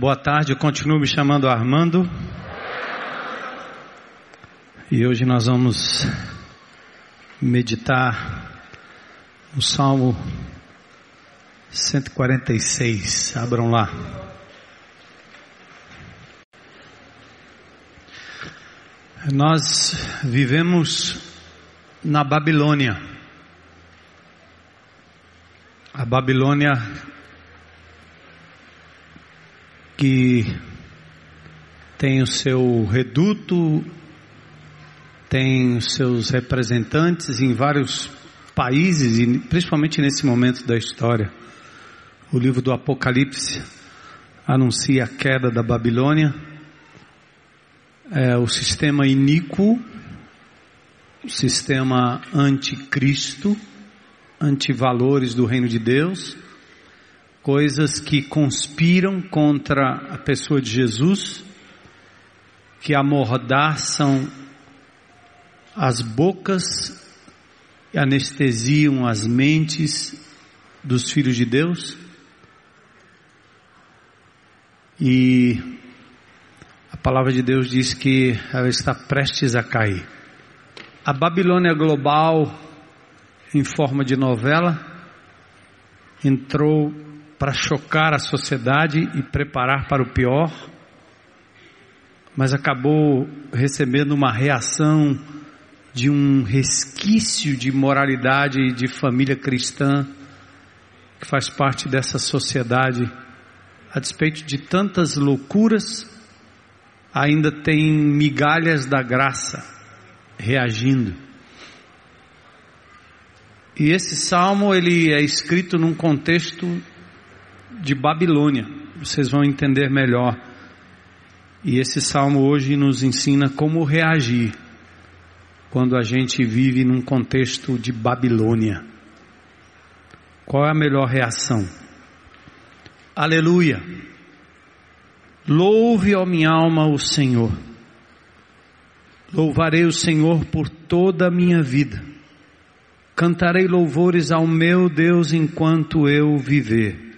boa tarde, eu continuo me chamando Armando. E hoje nós vamos meditar no Salmo 146. Abram lá. Nós vivemos na Babilônia. A Babilônia que tem o seu reduto, tem os seus representantes em vários países, e principalmente nesse momento da história. O livro do Apocalipse anuncia a queda da Babilônia, é, o sistema iníquo, o sistema anticristo, antivalores do reino de Deus, coisas que conspiram contra a pessoa de Jesus, que amordaçam as bocas e anestesiam as mentes dos filhos de Deus. E a palavra de Deus diz que ela está prestes a cair. A Babilônia global, em forma de novela, entrou para chocar a sociedade e preparar para o pior, mas acabou recebendo uma reação de um resquício de moralidade e de família cristã que faz parte dessa sociedade, a despeito de tantas loucuras, ainda tem migalhas da graça reagindo. E esse salmo ele é escrito num contexto de Babilônia. Vocês vão entender melhor. E esse salmo hoje nos ensina como reagir quando a gente vive num contexto de Babilônia. Qual é a melhor reação? Aleluia! Louve, ó minha alma, o Senhor. Louvarei o Senhor por toda a minha vida. Cantarei louvores ao meu Deus enquanto eu viver.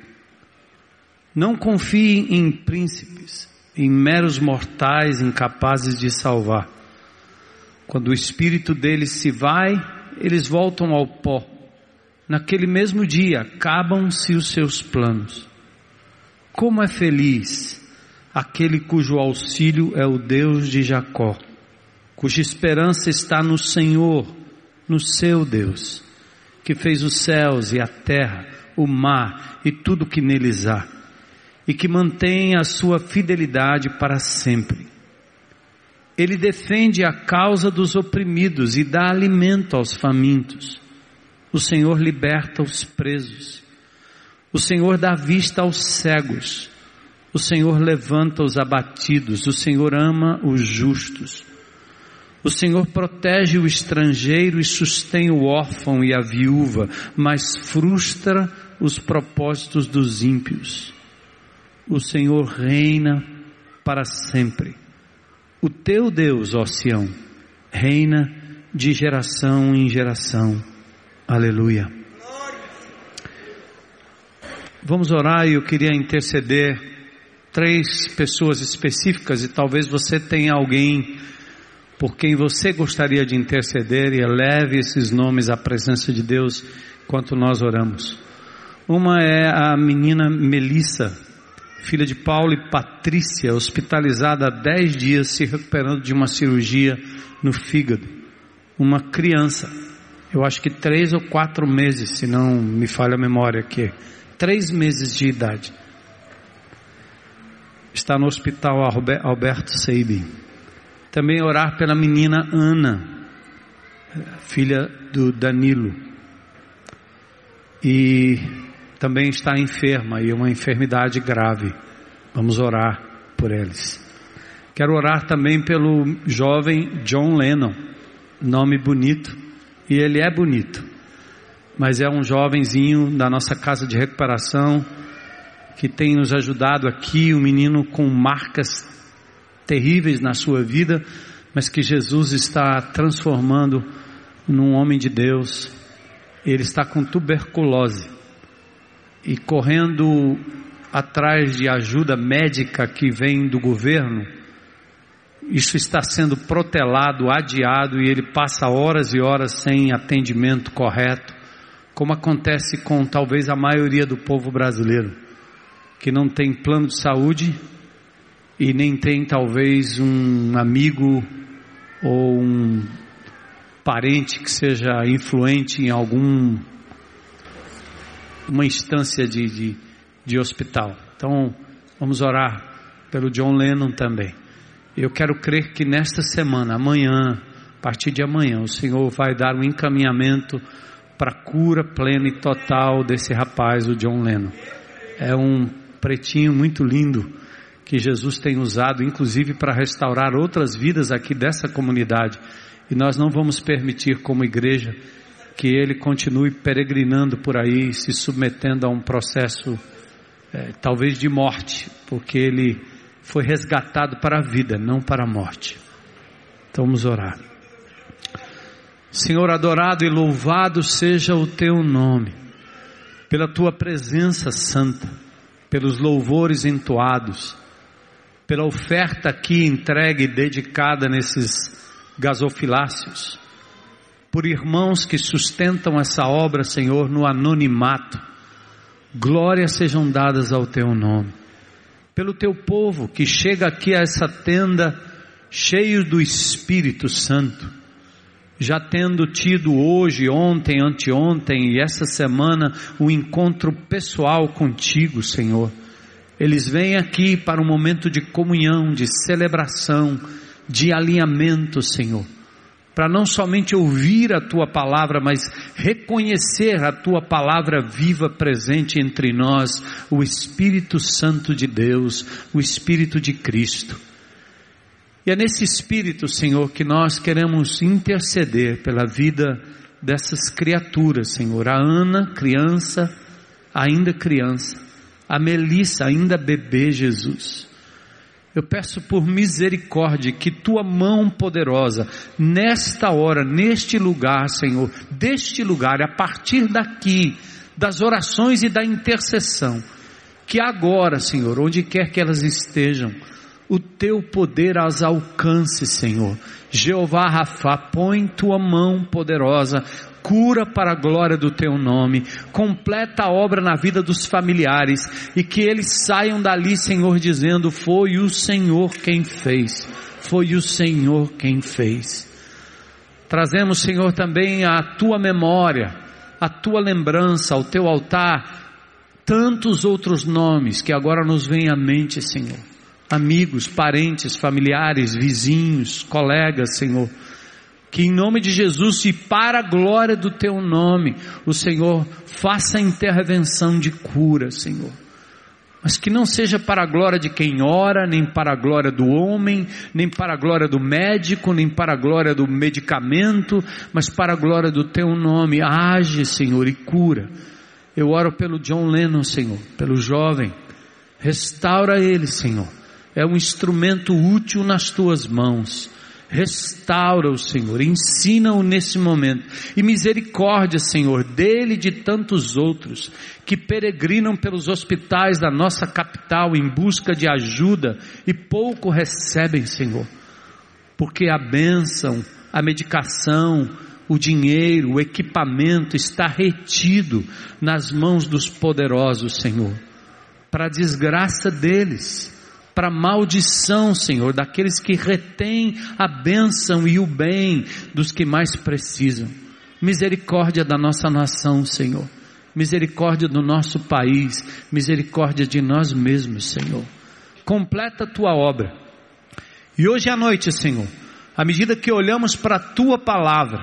Não confiem em príncipes, em meros mortais incapazes de salvar. Quando o espírito deles se vai, eles voltam ao pó. Naquele mesmo dia acabam-se os seus planos. Como é feliz aquele cujo auxílio é o Deus de Jacó, cuja esperança está no Senhor, no seu Deus, que fez os céus e a terra, o mar e tudo que neles há e que mantém a sua fidelidade para sempre. Ele defende a causa dos oprimidos e dá alimento aos famintos. O Senhor liberta os presos. O Senhor dá vista aos cegos. O Senhor levanta os abatidos. O Senhor ama os justos. O Senhor protege o estrangeiro e sustém o órfão e a viúva, mas frustra os propósitos dos ímpios o Senhor reina para sempre. O teu Deus, ó Sião, reina de geração em geração. Aleluia. Vamos orar e eu queria interceder três pessoas específicas e talvez você tenha alguém por quem você gostaria de interceder e eleve esses nomes à presença de Deus enquanto nós oramos. Uma é a menina Melissa, filha de Paulo e Patrícia, hospitalizada há dez dias se recuperando de uma cirurgia no fígado. Uma criança, eu acho que três ou quatro meses, se não me falha a memória aqui, três meses de idade. Está no hospital Alberto Seibi. Também orar pela menina Ana, filha do Danilo. E também está enferma e uma enfermidade grave. Vamos orar por eles. Quero orar também pelo jovem John Lennon, nome bonito, e ele é bonito, mas é um jovenzinho da nossa casa de recuperação que tem nos ajudado aqui, um menino com marcas terríveis na sua vida, mas que Jesus está transformando num homem de Deus. Ele está com tuberculose e correndo atrás de ajuda médica que vem do governo, isso está sendo protelado, adiado e ele passa horas e horas sem atendimento correto, como acontece com talvez a maioria do povo brasileiro, que não tem plano de saúde e nem tem talvez um amigo ou um parente que seja influente em algum uma instância de, de, de hospital. Então, vamos orar pelo John Lennon também. Eu quero crer que nesta semana, amanhã, a partir de amanhã, o Senhor vai dar um encaminhamento para a cura plena e total desse rapaz, o John Lennon. É um pretinho muito lindo que Jesus tem usado, inclusive para restaurar outras vidas aqui dessa comunidade. E nós não vamos permitir, como igreja, que ele continue peregrinando por aí, se submetendo a um processo é, talvez de morte, porque ele foi resgatado para a vida, não para a morte. Então vamos orar. Senhor adorado e louvado seja o teu nome, pela tua presença santa, pelos louvores entoados, pela oferta aqui entregue e dedicada nesses gasofiláceos por irmãos que sustentam essa obra, Senhor, no anonimato. Glórias sejam dadas ao teu nome. Pelo teu povo que chega aqui a essa tenda cheio do Espírito Santo, já tendo tido hoje, ontem, anteontem e essa semana um encontro pessoal contigo, Senhor. Eles vêm aqui para um momento de comunhão, de celebração, de alinhamento, Senhor para não somente ouvir a tua palavra, mas reconhecer a tua palavra viva presente entre nós, o Espírito Santo de Deus, o Espírito de Cristo. E é nesse Espírito, Senhor, que nós queremos interceder pela vida dessas criaturas, Senhor. A Ana, criança, ainda criança. A Melissa, ainda bebê, Jesus. Eu peço por misericórdia que tua mão poderosa, nesta hora, neste lugar, Senhor, deste lugar, a partir daqui, das orações e da intercessão, que agora, Senhor, onde quer que elas estejam, o teu poder as alcance, Senhor. Jeová Rafa, põe tua mão poderosa cura para a glória do teu nome, completa a obra na vida dos familiares e que eles saiam dali, Senhor, dizendo: Foi o Senhor quem fez, foi o Senhor quem fez. Trazemos, Senhor, também a tua memória, a tua lembrança, ao teu altar, tantos outros nomes que agora nos vêm à mente, Senhor. Amigos, parentes, familiares, vizinhos, colegas, Senhor que em nome de Jesus e para a glória do teu nome, o Senhor faça intervenção de cura, Senhor. Mas que não seja para a glória de quem ora, nem para a glória do homem, nem para a glória do médico, nem para a glória do medicamento, mas para a glória do teu nome. Age, Senhor, e cura. Eu oro pelo John Lennon, Senhor, pelo jovem. Restaura ele, Senhor. É um instrumento útil nas tuas mãos. Restaura-o, Senhor, ensina-o nesse momento. E misericórdia, Senhor, dele e de tantos outros que peregrinam pelos hospitais da nossa capital em busca de ajuda e pouco recebem, Senhor. Porque a bênção, a medicação, o dinheiro, o equipamento está retido nas mãos dos poderosos, Senhor, para a desgraça deles para maldição, Senhor, daqueles que retêm a bênção e o bem dos que mais precisam. Misericórdia da nossa nação, Senhor. Misericórdia do nosso país, misericórdia de nós mesmos, Senhor. Completa a tua obra. E hoje à noite, Senhor, à medida que olhamos para a tua palavra,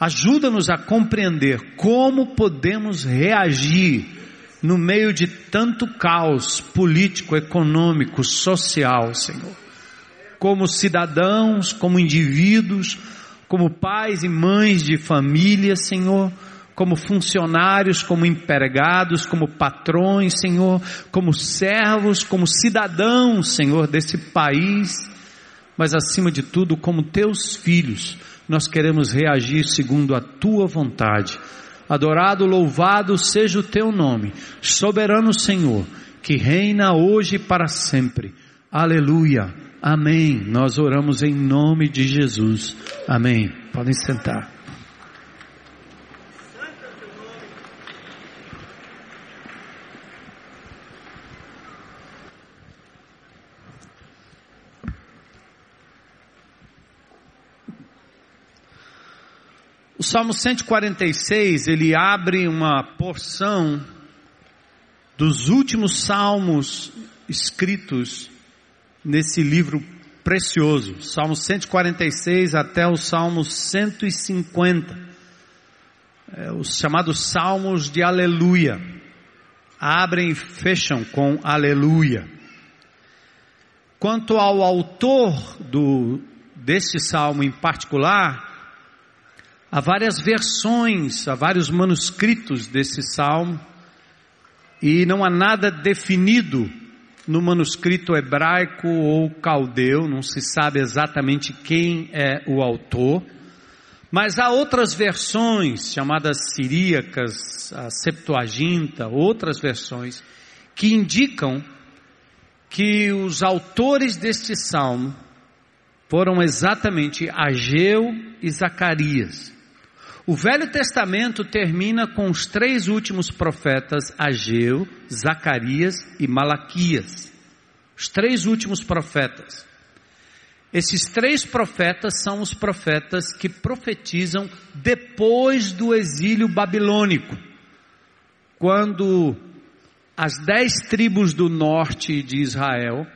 ajuda-nos a compreender como podemos reagir no meio de tanto caos político, econômico, social, Senhor. Como cidadãos, como indivíduos, como pais e mães de família, Senhor, como funcionários, como empregados, como patrões, Senhor, como servos, como cidadãos, Senhor, desse país, mas acima de tudo, como teus filhos, nós queremos reagir segundo a tua vontade Adorado, louvado seja o teu nome, soberano Senhor, que reina hoje e para sempre. Aleluia. Amém. Nós oramos em nome de Jesus. Amém. Podem sentar. Salmo 146, ele abre uma porção dos últimos salmos escritos nesse livro precioso, Salmo 146 até o Salmo 150, é, os chamados Salmos de Aleluia, abrem e fecham com Aleluia. Quanto ao autor do, deste salmo em particular, Há várias versões, há vários manuscritos desse salmo, e não há nada definido no manuscrito hebraico ou caldeu, não se sabe exatamente quem é o autor, mas há outras versões, chamadas siríacas, a Septuaginta, outras versões, que indicam que os autores deste salmo foram exatamente Ageu e Zacarias. O Velho Testamento termina com os três últimos profetas, Ageu, Zacarias e Malaquias. Os três últimos profetas. Esses três profetas são os profetas que profetizam depois do exílio babilônico, quando as dez tribos do norte de Israel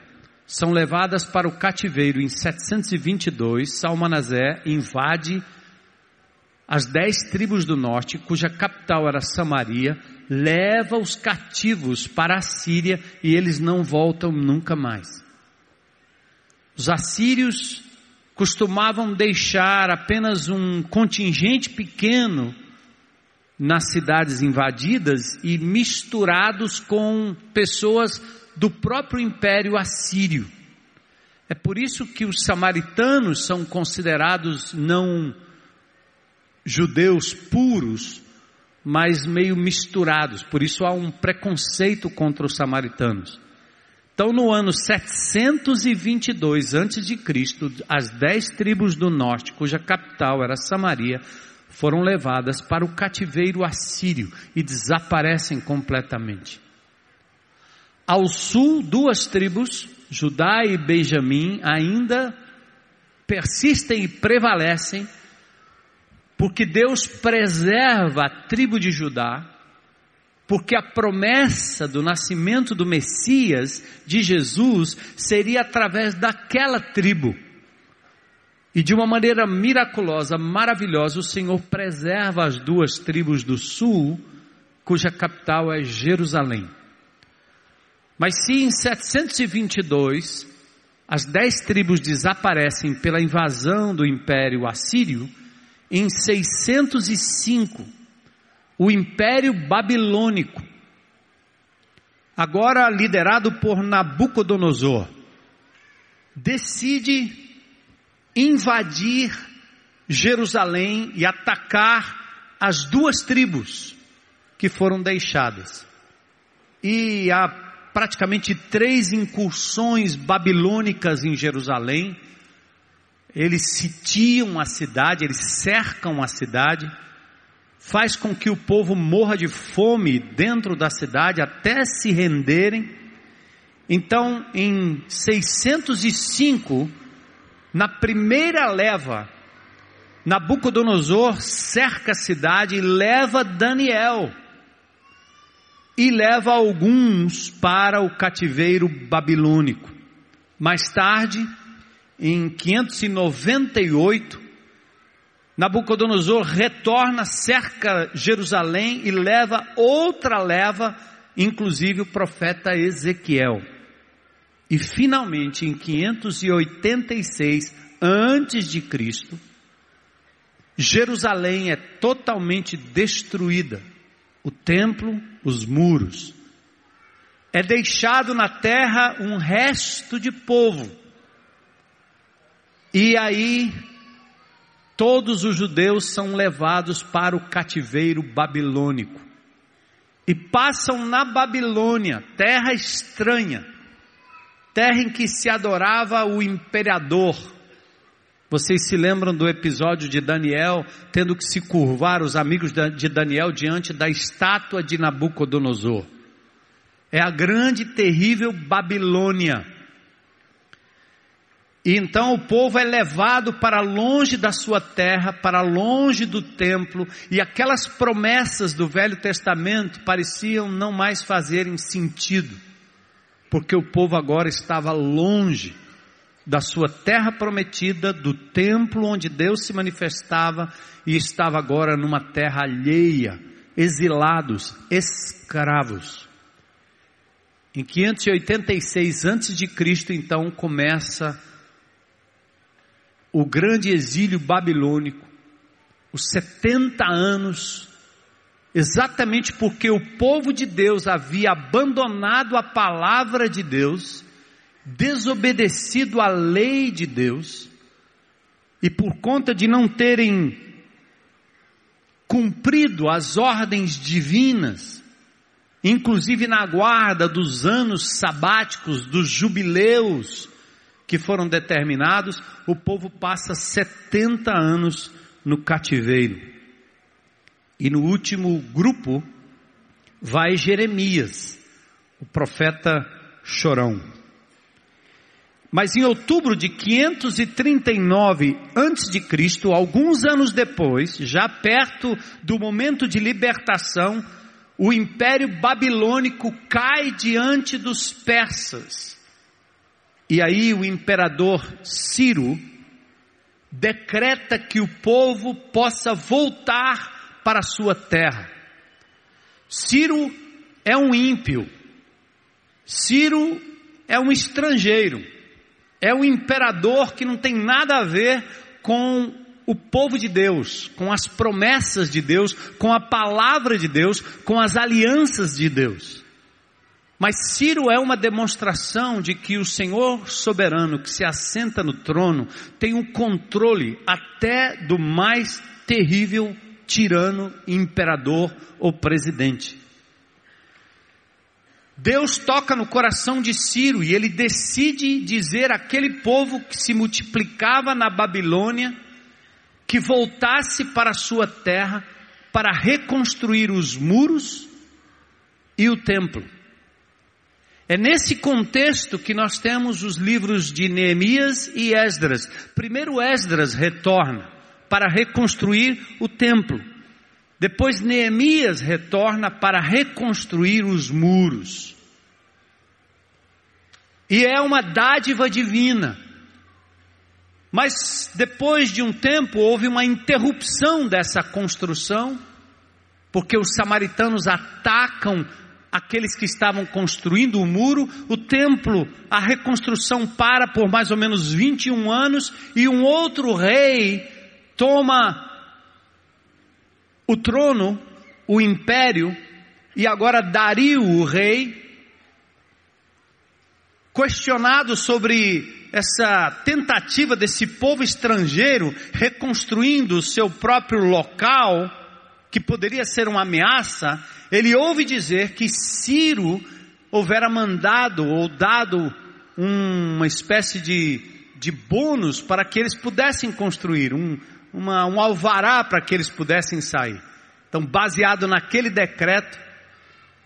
são levadas para o cativeiro em 722, Salmanazé invade as dez tribos do norte, cuja capital era Samaria, leva os cativos para a Síria e eles não voltam nunca mais. Os assírios costumavam deixar apenas um contingente pequeno nas cidades invadidas e misturados com pessoas do próprio império assírio. É por isso que os samaritanos são considerados não judeus puros, mas meio misturados. Por isso há um preconceito contra os samaritanos. Então, no ano 722 a.C., as dez tribos do norte, cuja capital era Samaria, foram levadas para o cativeiro assírio e desaparecem completamente. Ao sul, duas tribos, Judá e Benjamim, ainda persistem e prevalecem porque Deus preserva a tribo de Judá, porque a promessa do nascimento do Messias, de Jesus, seria através daquela tribo. E de uma maneira miraculosa, maravilhosa, o Senhor preserva as duas tribos do sul, cuja capital é Jerusalém. Mas se em 722 as dez tribos desaparecem pela invasão do Império Assírio, em 605, o Império Babilônico, agora liderado por Nabucodonosor, decide invadir Jerusalém e atacar as duas tribos que foram deixadas. E há praticamente três incursões babilônicas em Jerusalém eles sitiam a cidade, eles cercam a cidade, faz com que o povo morra de fome dentro da cidade até se renderem. Então, em 605, na primeira leva, Nabucodonosor cerca a cidade e leva Daniel e leva alguns para o cativeiro babilônico. Mais tarde, em 598, Nabucodonosor retorna, cerca Jerusalém e leva outra leva, inclusive o profeta Ezequiel. E finalmente, em 586 antes de Cristo, Jerusalém é totalmente destruída. O templo, os muros. É deixado na terra um resto de povo e aí, todos os judeus são levados para o cativeiro babilônico. e passam na Babilônia, terra estranha, terra em que se adorava o imperador. Vocês se lembram do episódio de Daniel tendo que se curvar os amigos de Daniel diante da estátua de Nabucodonosor? É a grande, terrível Babilônia. E então o povo é levado para longe da sua terra, para longe do templo, e aquelas promessas do Velho Testamento pareciam não mais fazerem sentido, porque o povo agora estava longe da sua terra prometida, do templo onde Deus se manifestava, e estava agora numa terra alheia, exilados, escravos. Em 586 a.C., então começa o grande exílio babilônico, os 70 anos, exatamente porque o povo de Deus havia abandonado a palavra de Deus, desobedecido à lei de Deus, e por conta de não terem cumprido as ordens divinas, inclusive na guarda dos anos sabáticos, dos jubileus que foram determinados, o povo passa 70 anos no cativeiro. E no último grupo vai Jeremias, o profeta chorão. Mas em outubro de 539 antes de Cristo, alguns anos depois, já perto do momento de libertação, o império babilônico cai diante dos persas. E aí o imperador Ciro decreta que o povo possa voltar para a sua terra. Ciro é um ímpio. Ciro é um estrangeiro. É um imperador que não tem nada a ver com o povo de Deus, com as promessas de Deus, com a palavra de Deus, com as alianças de Deus. Mas Ciro é uma demonstração de que o Senhor soberano que se assenta no trono tem o um controle até do mais terrível tirano, imperador ou presidente. Deus toca no coração de Ciro e ele decide dizer àquele povo que se multiplicava na Babilônia, que voltasse para a sua terra para reconstruir os muros e o templo. É nesse contexto que nós temos os livros de Neemias e Esdras. Primeiro Esdras retorna para reconstruir o templo. Depois Neemias retorna para reconstruir os muros. E é uma dádiva divina mas depois de um tempo houve uma interrupção dessa construção, porque os samaritanos atacam aqueles que estavam construindo o muro, o templo, a reconstrução para por mais ou menos 21 anos e um outro rei toma o trono, o império, e agora Dario, o rei, questionado sobre essa tentativa desse povo estrangeiro reconstruindo o seu próprio local, que poderia ser uma ameaça, ele ouve dizer que Ciro houvera mandado ou dado uma espécie de, de bônus para que eles pudessem construir, um, uma, um alvará para que eles pudessem sair. Então, baseado naquele decreto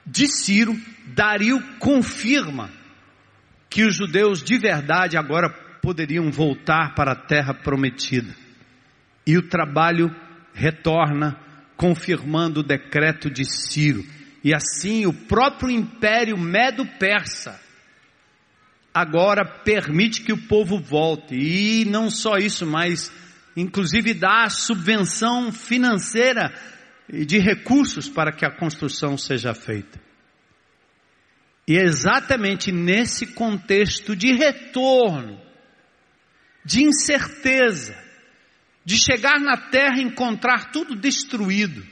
de Ciro, Dario confirma que os judeus de verdade agora poderiam voltar para a terra prometida. E o trabalho retorna, confirmando o decreto de Ciro. E assim o próprio império medo-persa agora permite que o povo volte. E não só isso, mas inclusive dá subvenção financeira e de recursos para que a construção seja feita. E é exatamente nesse contexto de retorno, de incerteza, de chegar na terra e encontrar tudo destruído,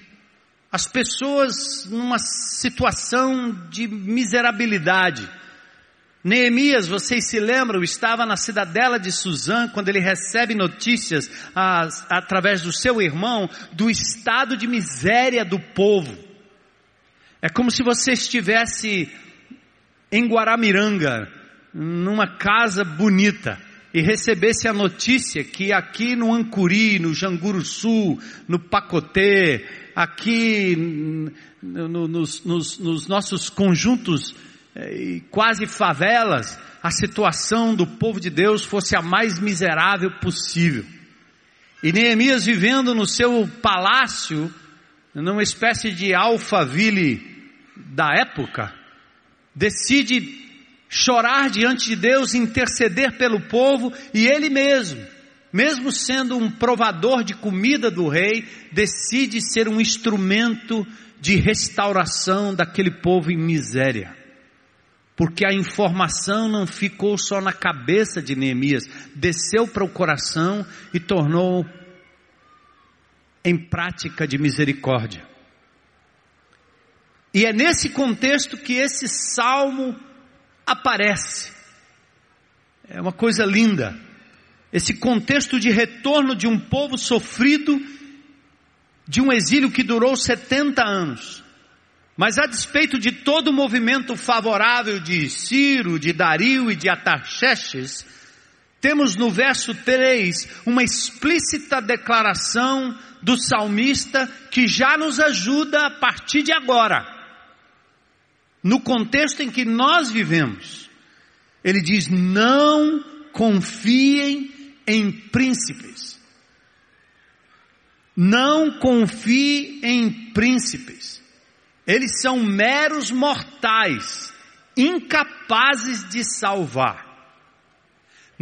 as pessoas numa situação de miserabilidade. Neemias, vocês se lembram, estava na cidadela de Suzã quando ele recebe notícias as, através do seu irmão do estado de miséria do povo. É como se você estivesse em Guaramiranga, numa casa bonita, e recebesse a notícia que aqui no Ancuri, no Janguru Sul, no Pacotê, aqui no, nos, nos, nos, nossos conjuntos eh, quase favelas, a situação do povo de Deus fosse a mais miserável possível. E Neemias vivendo no seu palácio, numa espécie de alfaville da época, decide chorar diante de Deus, interceder pelo povo e ele mesmo, mesmo sendo um provador de comida do rei, decide ser um instrumento de restauração daquele povo em miséria. Porque a informação não ficou só na cabeça de Neemias, desceu para o coração e tornou em prática de misericórdia. E é nesse contexto que esse salmo aparece. É uma coisa linda. Esse contexto de retorno de um povo sofrido, de um exílio que durou 70 anos. Mas a despeito de todo o movimento favorável de Ciro, de Dario e de Atarxerxes, temos no verso 3 uma explícita declaração do salmista que já nos ajuda a partir de agora no contexto em que nós vivemos. Ele diz: não confiem em príncipes. Não confie em príncipes. Eles são meros mortais, incapazes de salvar.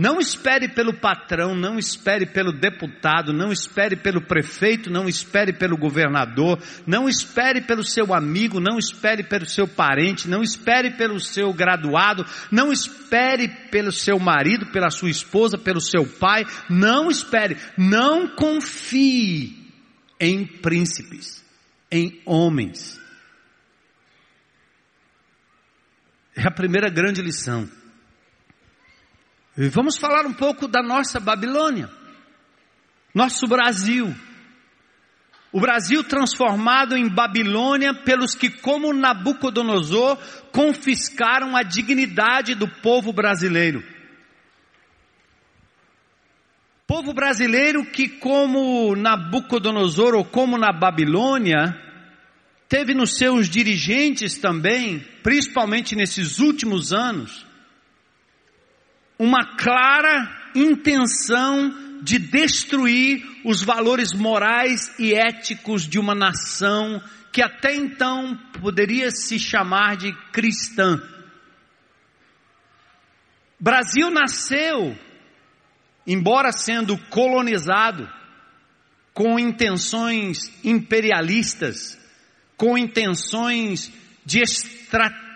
Não espere pelo patrão, não espere pelo deputado, não espere pelo prefeito, não espere pelo governador, não espere pelo seu amigo, não espere pelo seu parente, não espere pelo seu graduado, não espere pelo seu marido, pela sua esposa, pelo seu pai, não espere, não confie em príncipes, em homens. É a primeira grande lição. Vamos falar um pouco da nossa Babilônia, nosso Brasil. O Brasil transformado em Babilônia pelos que, como Nabucodonosor, confiscaram a dignidade do povo brasileiro. Povo brasileiro que, como Nabucodonosor ou como na Babilônia, teve nos seus dirigentes também, principalmente nesses últimos anos, uma clara intenção de destruir os valores morais e éticos de uma nação que até então poderia se chamar de cristã. Brasil nasceu, embora sendo colonizado, com intenções imperialistas, com intenções de estratégia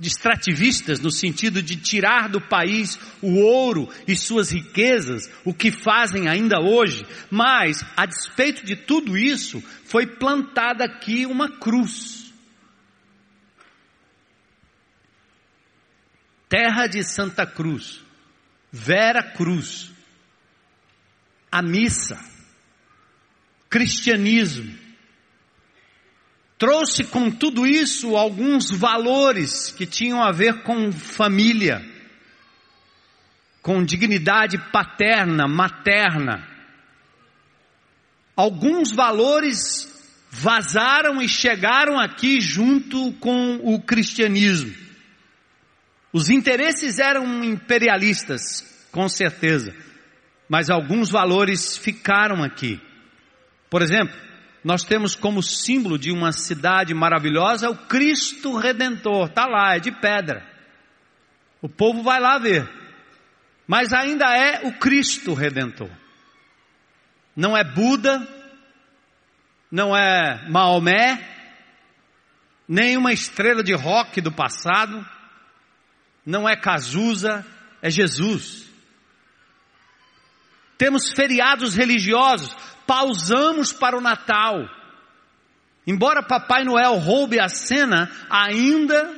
de extrativistas, no sentido de tirar do país o ouro e suas riquezas, o que fazem ainda hoje, mas, a despeito de tudo isso, foi plantada aqui uma cruz. Terra de Santa Cruz, Vera Cruz, a missa, cristianismo, trouxe com tudo isso alguns valores que tinham a ver com família, com dignidade paterna, materna. Alguns valores vazaram e chegaram aqui junto com o cristianismo. Os interesses eram imperialistas, com certeza, mas alguns valores ficaram aqui. Por exemplo, nós temos como símbolo de uma cidade maravilhosa o Cristo Redentor, está lá, é de pedra. O povo vai lá ver, mas ainda é o Cristo Redentor. Não é Buda, não é Maomé, nem uma estrela de rock do passado, não é Cazuza, é Jesus. Temos feriados religiosos, pausamos para o Natal. Embora Papai Noel roube a cena, ainda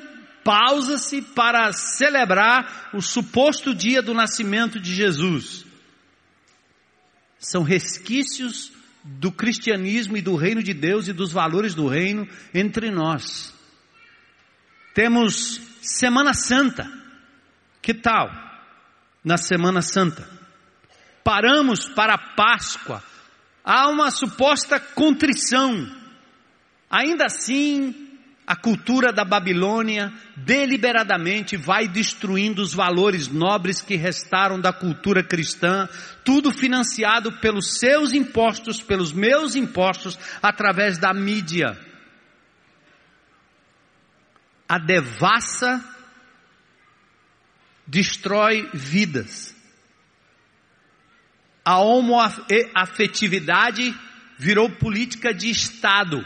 pausa-se para celebrar o suposto dia do nascimento de Jesus. São resquícios do cristianismo e do reino de Deus e dos valores do reino entre nós. Temos Semana Santa. Que tal? Na Semana Santa. Paramos para a Páscoa. Há uma suposta contrição. Ainda assim, a cultura da Babilônia deliberadamente vai destruindo os valores nobres que restaram da cultura cristã, tudo financiado pelos seus impostos, pelos meus impostos, através da mídia. A devassa destrói vidas. A homoafetividade virou política de Estado.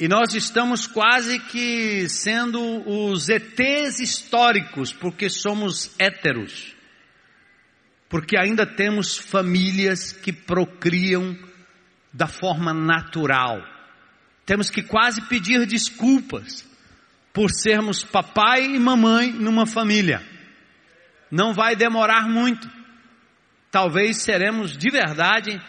E nós estamos quase que sendo os ETs históricos, porque somos héteros. Porque ainda temos famílias que procriam da forma natural. Temos que quase pedir desculpas por sermos papai e mamãe numa família. Não vai demorar muito. Talvez seremos de verdade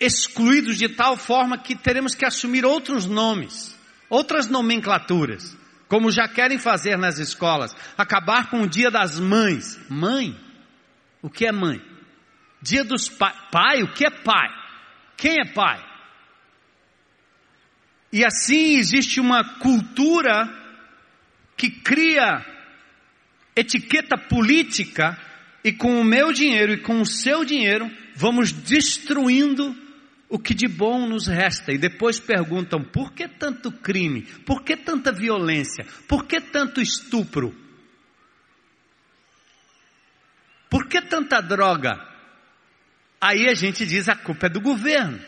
excluídos de tal forma que teremos que assumir outros nomes, outras nomenclaturas, como já querem fazer nas escolas, acabar com o dia das mães. Mãe? O que é mãe? Dia dos pais. Pai? O que é pai? Quem é pai? E assim existe uma cultura que cria etiqueta política e com o meu dinheiro e com o seu dinheiro vamos destruindo o que de bom nos resta. E depois perguntam: por que tanto crime? Por que tanta violência? Por que tanto estupro? Por que tanta droga? Aí a gente diz: a culpa é do governo.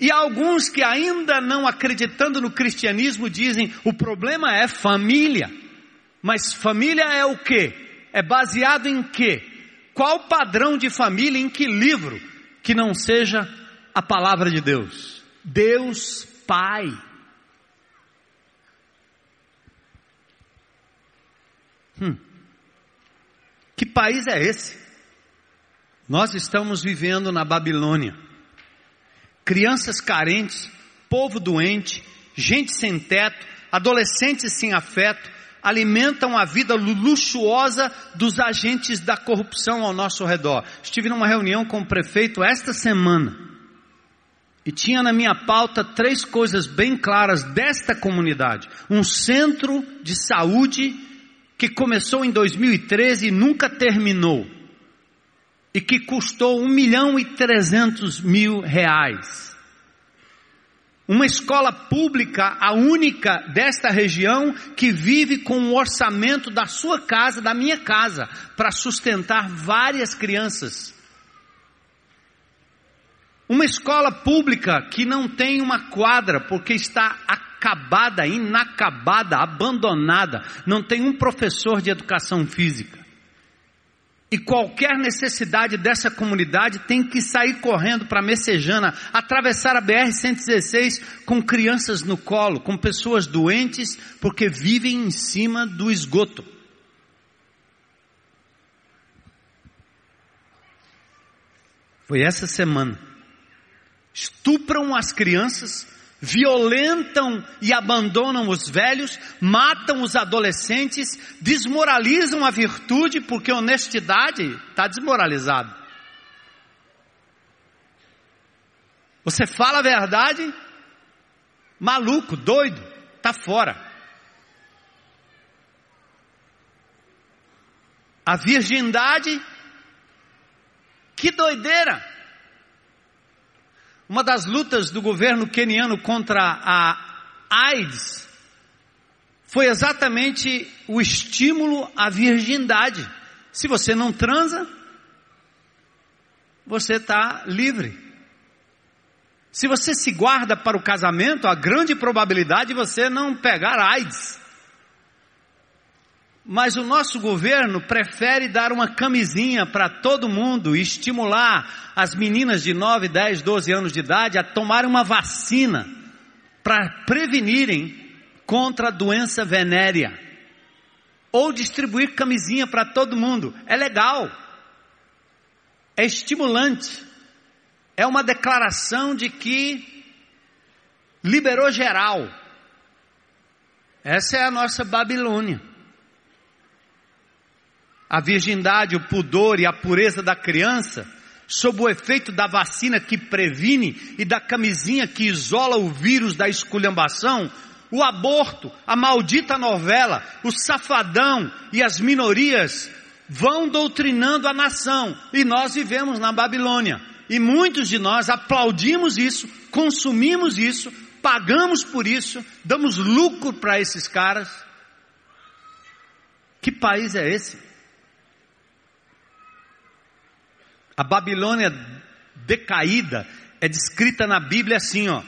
E alguns que ainda não acreditando no cristianismo dizem: o problema é família. Mas família é o que? É baseado em quê? Qual padrão de família? Em que livro? Que não seja a palavra de Deus. Deus Pai. Hum. Que país é esse? Nós estamos vivendo na Babilônia. Crianças carentes, povo doente, gente sem teto, adolescentes sem afeto, alimentam a vida luxuosa dos agentes da corrupção ao nosso redor. Estive numa reunião com o prefeito esta semana. E tinha na minha pauta três coisas bem claras desta comunidade. Um centro de saúde que começou em 2013 e nunca terminou. E que custou um milhão e trezentos mil reais. Uma escola pública, a única desta região, que vive com o orçamento da sua casa, da minha casa, para sustentar várias crianças uma escola pública que não tem uma quadra porque está acabada, inacabada, abandonada, não tem um professor de educação física. E qualquer necessidade dessa comunidade tem que sair correndo para Messejana, atravessar a BR-116 com crianças no colo, com pessoas doentes, porque vivem em cima do esgoto. Foi essa semana estupram as crianças, violentam e abandonam os velhos, matam os adolescentes, desmoralizam a virtude, porque honestidade está desmoralizada. Você fala a verdade, maluco, doido, está fora. A virgindade, que doideira! Uma das lutas do governo queniano contra a AIDS foi exatamente o estímulo à virgindade. Se você não transa, você está livre. Se você se guarda para o casamento, a grande probabilidade de você não pegar AIDS. Mas o nosso governo prefere dar uma camisinha para todo mundo e estimular as meninas de 9, 10, 12 anos de idade a tomarem uma vacina para prevenirem contra a doença venérea. Ou distribuir camisinha para todo mundo. É legal. É estimulante. É uma declaração de que liberou geral. Essa é a nossa Babilônia. A virgindade, o pudor e a pureza da criança, sob o efeito da vacina que previne e da camisinha que isola o vírus da esculhambação, o aborto, a maldita novela, o safadão e as minorias vão doutrinando a nação. E nós vivemos na Babilônia. E muitos de nós aplaudimos isso, consumimos isso, pagamos por isso, damos lucro para esses caras. Que país é esse? A Babilônia decaída é descrita na Bíblia assim, ó.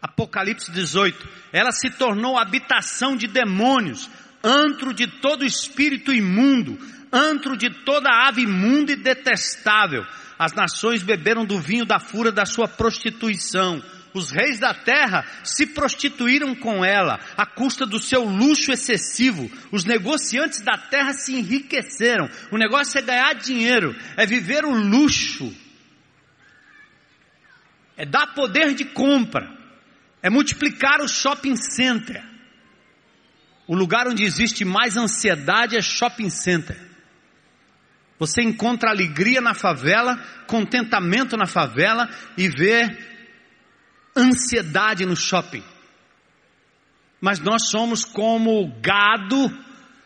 Apocalipse 18. Ela se tornou habitação de demônios, antro de todo espírito imundo, antro de toda ave imunda e detestável. As nações beberam do vinho da fúria da sua prostituição. Os reis da terra se prostituíram com ela, à custa do seu luxo excessivo. Os negociantes da terra se enriqueceram. O negócio é ganhar dinheiro, é viver o luxo, é dar poder de compra, é multiplicar o shopping center. O lugar onde existe mais ansiedade é shopping center. Você encontra alegria na favela, contentamento na favela e vê ansiedade no shopping. Mas nós somos como gado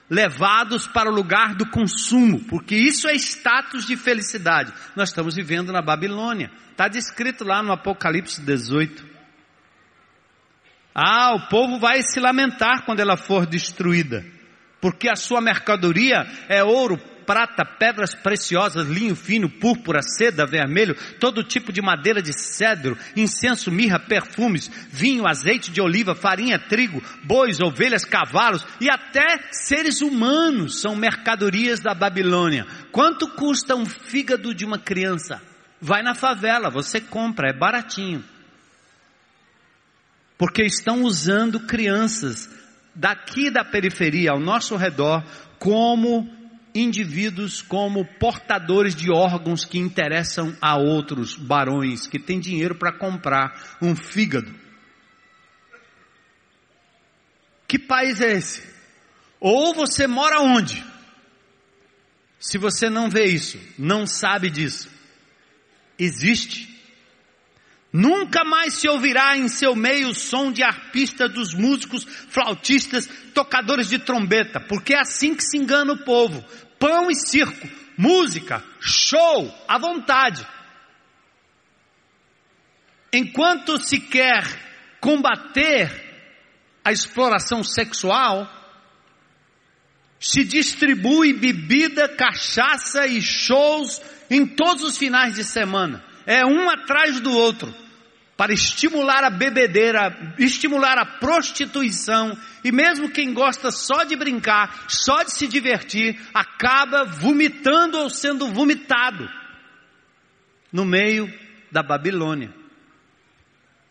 levados para o lugar do consumo, porque isso é status de felicidade. Nós estamos vivendo na Babilônia. Está descrito lá no Apocalipse 18. Ah, o povo vai se lamentar quando ela for destruída, porque a sua mercadoria é ouro, prata, pedras preciosas, linho fino, púrpura, seda, vermelho, todo tipo de madeira de cedro, incenso, mirra, perfumes, vinho, azeite de oliva, farinha, trigo, bois, ovelhas, cavalos e até seres humanos são mercadorias da Babilônia. Quanto custa um fígado de uma criança? Vai na favela, você compra, é baratinho. Porque estão usando crianças daqui da periferia ao nosso redor como indivíduos como portadores de órgãos que interessam a outros barões que têm dinheiro para comprar um fígado. Que país é esse? Ou você mora onde? Se você não vê isso, não sabe disso, existe. Nunca mais se ouvirá em seu meio o som de arpistas dos músicos, flautistas, tocadores de trombeta, porque é assim que se engana o povo. Pão e circo, música, show, à vontade. Enquanto se quer combater a exploração sexual, se distribui bebida, cachaça e shows em todos os finais de semana. É um atrás do outro para estimular a bebedeira, estimular a prostituição, e mesmo quem gosta só de brincar, só de se divertir, acaba vomitando ou sendo vomitado no meio da Babilônia.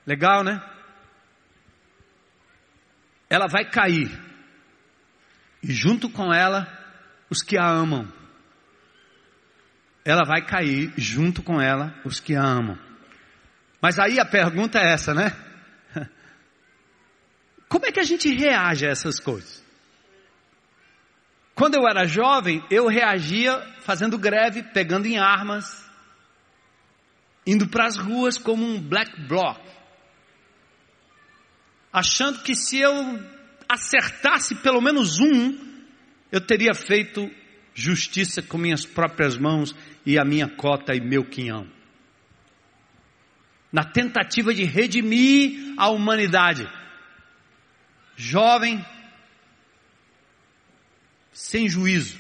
Legal, né? Ela vai cair, e junto com ela, os que a amam. Ela vai cair junto com ela, os que a amam. Mas aí a pergunta é essa, né? Como é que a gente reage a essas coisas? Quando eu era jovem, eu reagia fazendo greve, pegando em armas, indo para as ruas como um black bloc, achando que se eu acertasse pelo menos um, eu teria feito justiça com minhas próprias mãos e a minha cota e meu quinhão na tentativa de redimir a humanidade. Jovem, sem juízo.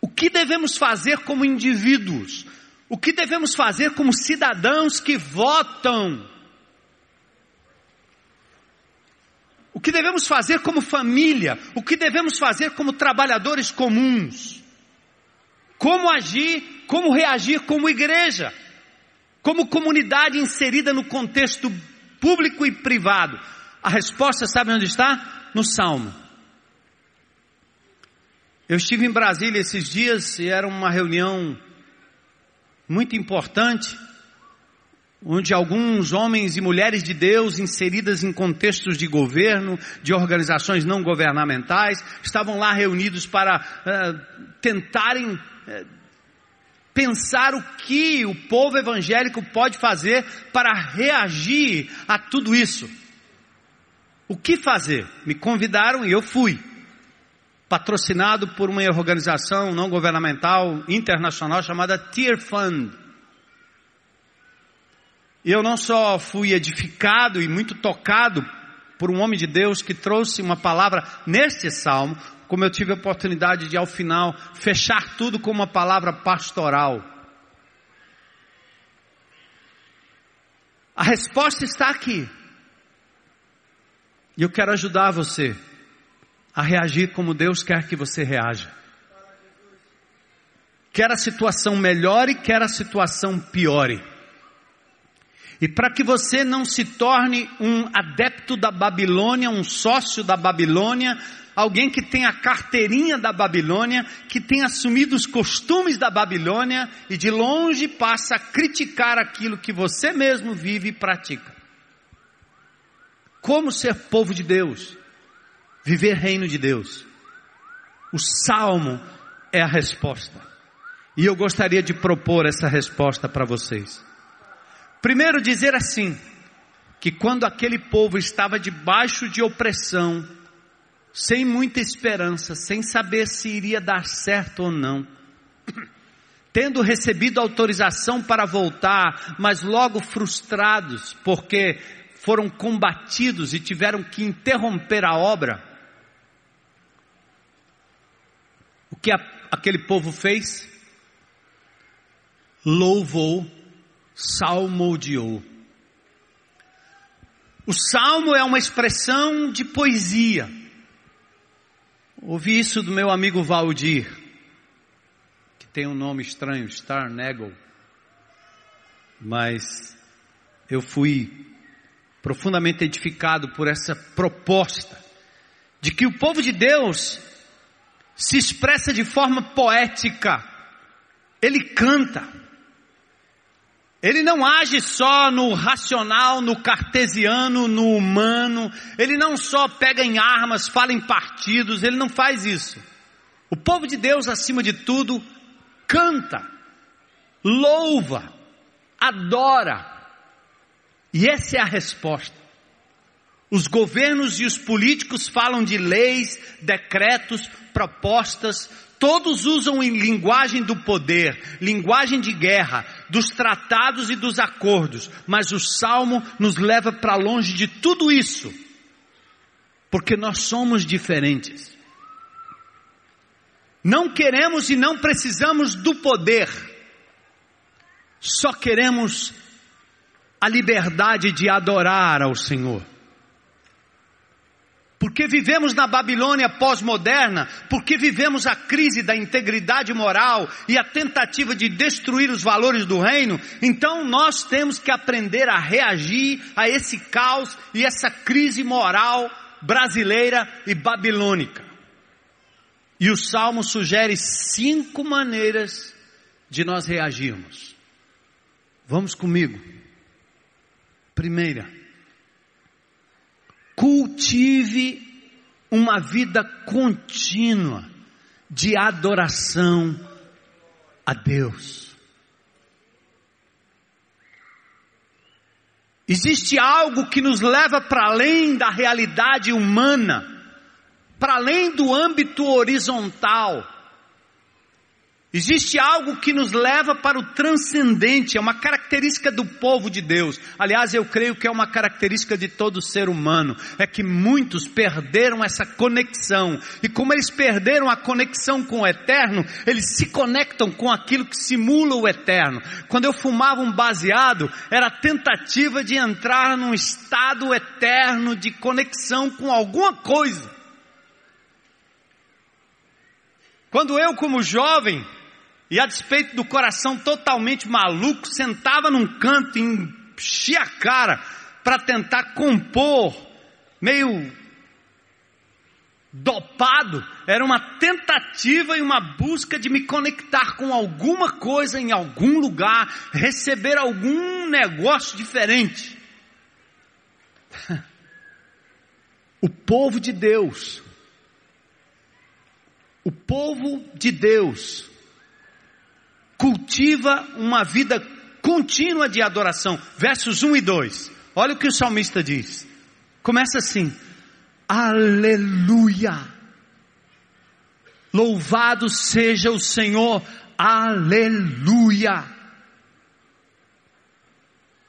O que devemos fazer como indivíduos? O que devemos fazer como cidadãos que votam? O que devemos fazer como família? O que devemos fazer como trabalhadores comuns? Como agir, como reagir como igreja? Como comunidade inserida no contexto público e privado? A resposta sabe onde está? No Salmo. Eu estive em Brasília esses dias e era uma reunião muito importante onde alguns homens e mulheres de Deus inseridas em contextos de governo, de organizações não governamentais, estavam lá reunidos para uh, tentarem uh, pensar o que o povo evangélico pode fazer para reagir a tudo isso. O que fazer? Me convidaram e eu fui. Patrocinado por uma organização não governamental internacional chamada Tear Fund. E eu não só fui edificado e muito tocado por um homem de Deus que trouxe uma palavra neste salmo, como eu tive a oportunidade de ao final fechar tudo com uma palavra pastoral. A resposta está aqui. E eu quero ajudar você a reagir como Deus quer que você reaja. Quer a situação melhore, quer a situação piore. E para que você não se torne um adepto da Babilônia, um sócio da Babilônia, alguém que tem a carteirinha da Babilônia, que tem assumido os costumes da Babilônia e de longe passa a criticar aquilo que você mesmo vive e pratica. Como ser povo de Deus? Viver reino de Deus. O salmo é a resposta. E eu gostaria de propor essa resposta para vocês. Primeiro, dizer assim: que quando aquele povo estava debaixo de opressão, sem muita esperança, sem saber se iria dar certo ou não, tendo recebido autorização para voltar, mas logo frustrados, porque foram combatidos e tiveram que interromper a obra, o que a, aquele povo fez? Louvou salmodiou. O salmo é uma expressão de poesia. Ouvi isso do meu amigo Valdir, que tem um nome estranho, Starnagel. Mas eu fui profundamente edificado por essa proposta de que o povo de Deus se expressa de forma poética. Ele canta. Ele não age só no racional, no cartesiano, no humano. Ele não só pega em armas, fala em partidos. Ele não faz isso. O povo de Deus, acima de tudo, canta, louva, adora. E essa é a resposta. Os governos e os políticos falam de leis, decretos, propostas, Todos usam em linguagem do poder, linguagem de guerra, dos tratados e dos acordos, mas o salmo nos leva para longe de tudo isso, porque nós somos diferentes. Não queremos e não precisamos do poder, só queremos a liberdade de adorar ao Senhor. Porque vivemos na Babilônia pós-moderna, porque vivemos a crise da integridade moral e a tentativa de destruir os valores do reino, então nós temos que aprender a reagir a esse caos e essa crise moral brasileira e babilônica. E o Salmo sugere cinco maneiras de nós reagirmos. Vamos comigo. Primeira, Cultive uma vida contínua de adoração a Deus. Existe algo que nos leva para além da realidade humana, para além do âmbito horizontal. Existe algo que nos leva para o transcendente, é uma característica do povo de Deus. Aliás, eu creio que é uma característica de todo ser humano. É que muitos perderam essa conexão. E como eles perderam a conexão com o eterno, eles se conectam com aquilo que simula o eterno. Quando eu fumava um baseado, era a tentativa de entrar num estado eterno de conexão com alguma coisa. Quando eu, como jovem, e a despeito do coração totalmente maluco, sentava num canto e enchia a cara para tentar compor, meio dopado, era uma tentativa e uma busca de me conectar com alguma coisa em algum lugar, receber algum negócio diferente. O povo de Deus, o povo de Deus, cultiva uma vida contínua de adoração. Versos 1 e 2. Olha o que o salmista diz. Começa assim: Aleluia. Louvado seja o Senhor. Aleluia.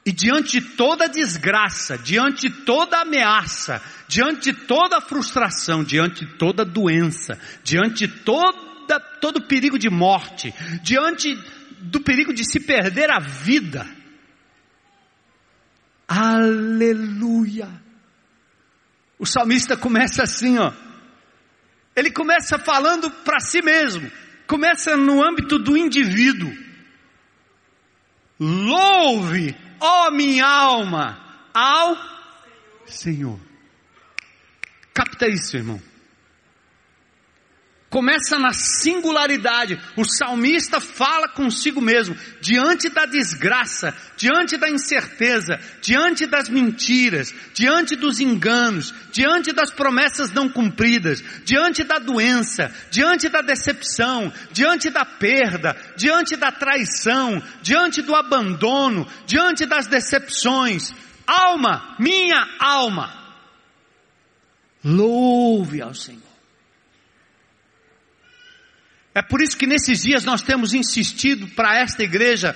E diante de toda desgraça, diante de toda ameaça, diante de toda frustração, diante de toda doença, diante de todo perigo de morte, diante do perigo de se perder a vida, aleluia o salmista começa assim, ó. Ele começa falando para si mesmo, começa no âmbito do indivíduo. Louve, ó minha alma, ao Senhor. Capta isso, irmão começa na singularidade. O salmista fala consigo mesmo, diante da desgraça, diante da incerteza, diante das mentiras, diante dos enganos, diante das promessas não cumpridas, diante da doença, diante da decepção, diante da perda, diante da traição, diante do abandono, diante das decepções. Alma, minha alma, louve ao Senhor. É por isso que nesses dias nós temos insistido para esta igreja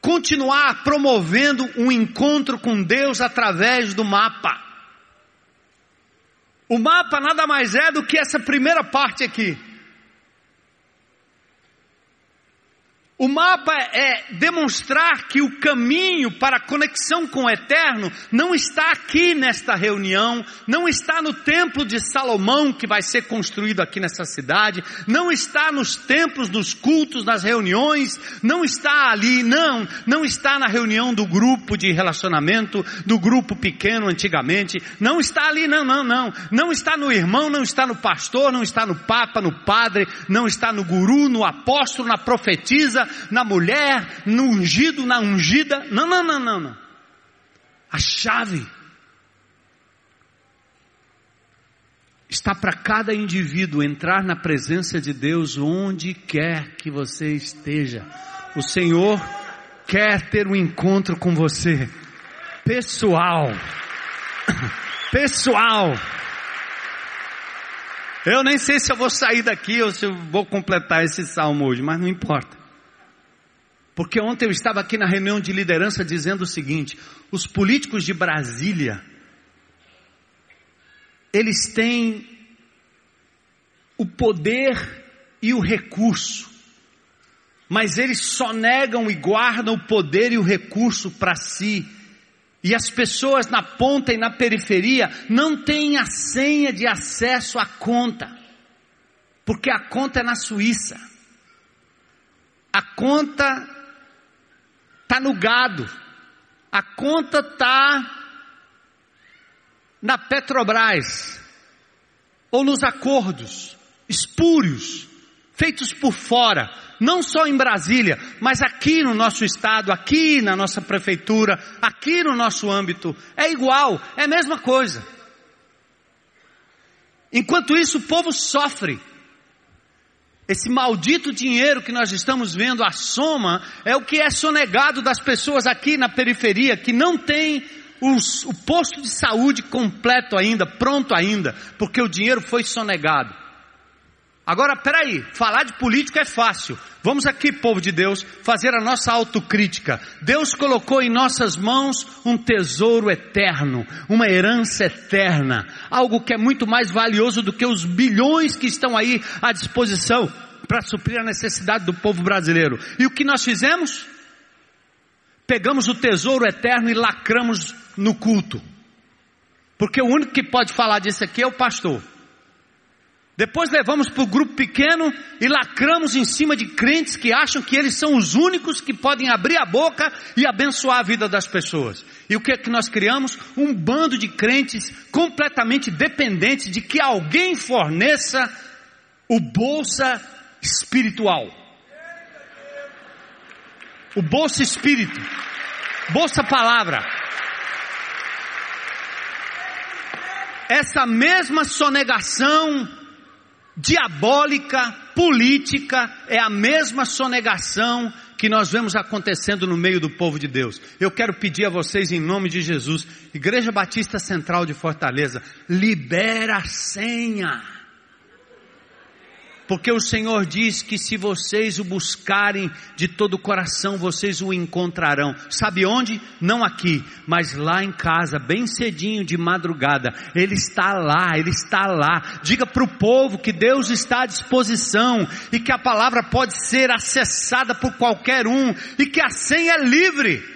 continuar promovendo um encontro com Deus através do mapa. O mapa nada mais é do que essa primeira parte aqui. O mapa é demonstrar que o caminho para a conexão com o eterno não está aqui nesta reunião, não está no templo de Salomão que vai ser construído aqui nessa cidade, não está nos templos, nos cultos, nas reuniões, não está ali, não, não está na reunião do grupo de relacionamento, do grupo pequeno antigamente, não está ali, não, não, não, não está no irmão, não está no pastor, não está no papa, no padre, não está no guru, no apóstolo, na profetisa, na mulher, no ungido, na ungida. Não, não, não, não, não. A chave está para cada indivíduo entrar na presença de Deus onde quer que você esteja. O Senhor quer ter um encontro com você, pessoal. Pessoal. Eu nem sei se eu vou sair daqui ou se eu vou completar esse salmo hoje, mas não importa. Porque ontem eu estava aqui na reunião de liderança dizendo o seguinte: os políticos de Brasília, eles têm o poder e o recurso, mas eles só negam e guardam o poder e o recurso para si. E as pessoas na ponta e na periferia não têm a senha de acesso à conta, porque a conta é na Suíça. A conta está no gado, a conta está na Petrobras, ou nos acordos espúrios, feitos por fora, não só em Brasília, mas aqui no nosso estado, aqui na nossa prefeitura, aqui no nosso âmbito, é igual, é a mesma coisa. Enquanto isso, o povo sofre esse maldito dinheiro que nós estamos vendo, a soma, é o que é sonegado das pessoas aqui na periferia, que não tem os, o posto de saúde completo ainda, pronto ainda, porque o dinheiro foi sonegado. Agora, peraí, falar de política é fácil. Vamos aqui, povo de Deus, fazer a nossa autocrítica. Deus colocou em nossas mãos um tesouro eterno, uma herança eterna, algo que é muito mais valioso do que os bilhões que estão aí à disposição para suprir a necessidade do povo brasileiro. E o que nós fizemos? Pegamos o tesouro eterno e lacramos no culto. Porque o único que pode falar disso aqui é o pastor. Depois levamos para o grupo pequeno e lacramos em cima de crentes que acham que eles são os únicos que podem abrir a boca e abençoar a vida das pessoas. E o que é que nós criamos? Um bando de crentes completamente dependentes de que alguém forneça o bolsa espiritual. O bolsa espírito. Bolsa palavra. Essa mesma sonegação diabólica, política, é a mesma sonegação que nós vemos acontecendo no meio do povo de Deus. Eu quero pedir a vocês, em nome de Jesus, Igreja Batista Central de Fortaleza, libera a senha. Porque o Senhor diz que se vocês o buscarem de todo o coração, vocês o encontrarão. Sabe onde? Não aqui, mas lá em casa, bem cedinho de madrugada. Ele está lá, ele está lá. Diga para o povo que Deus está à disposição e que a palavra pode ser acessada por qualquer um e que a senha é livre.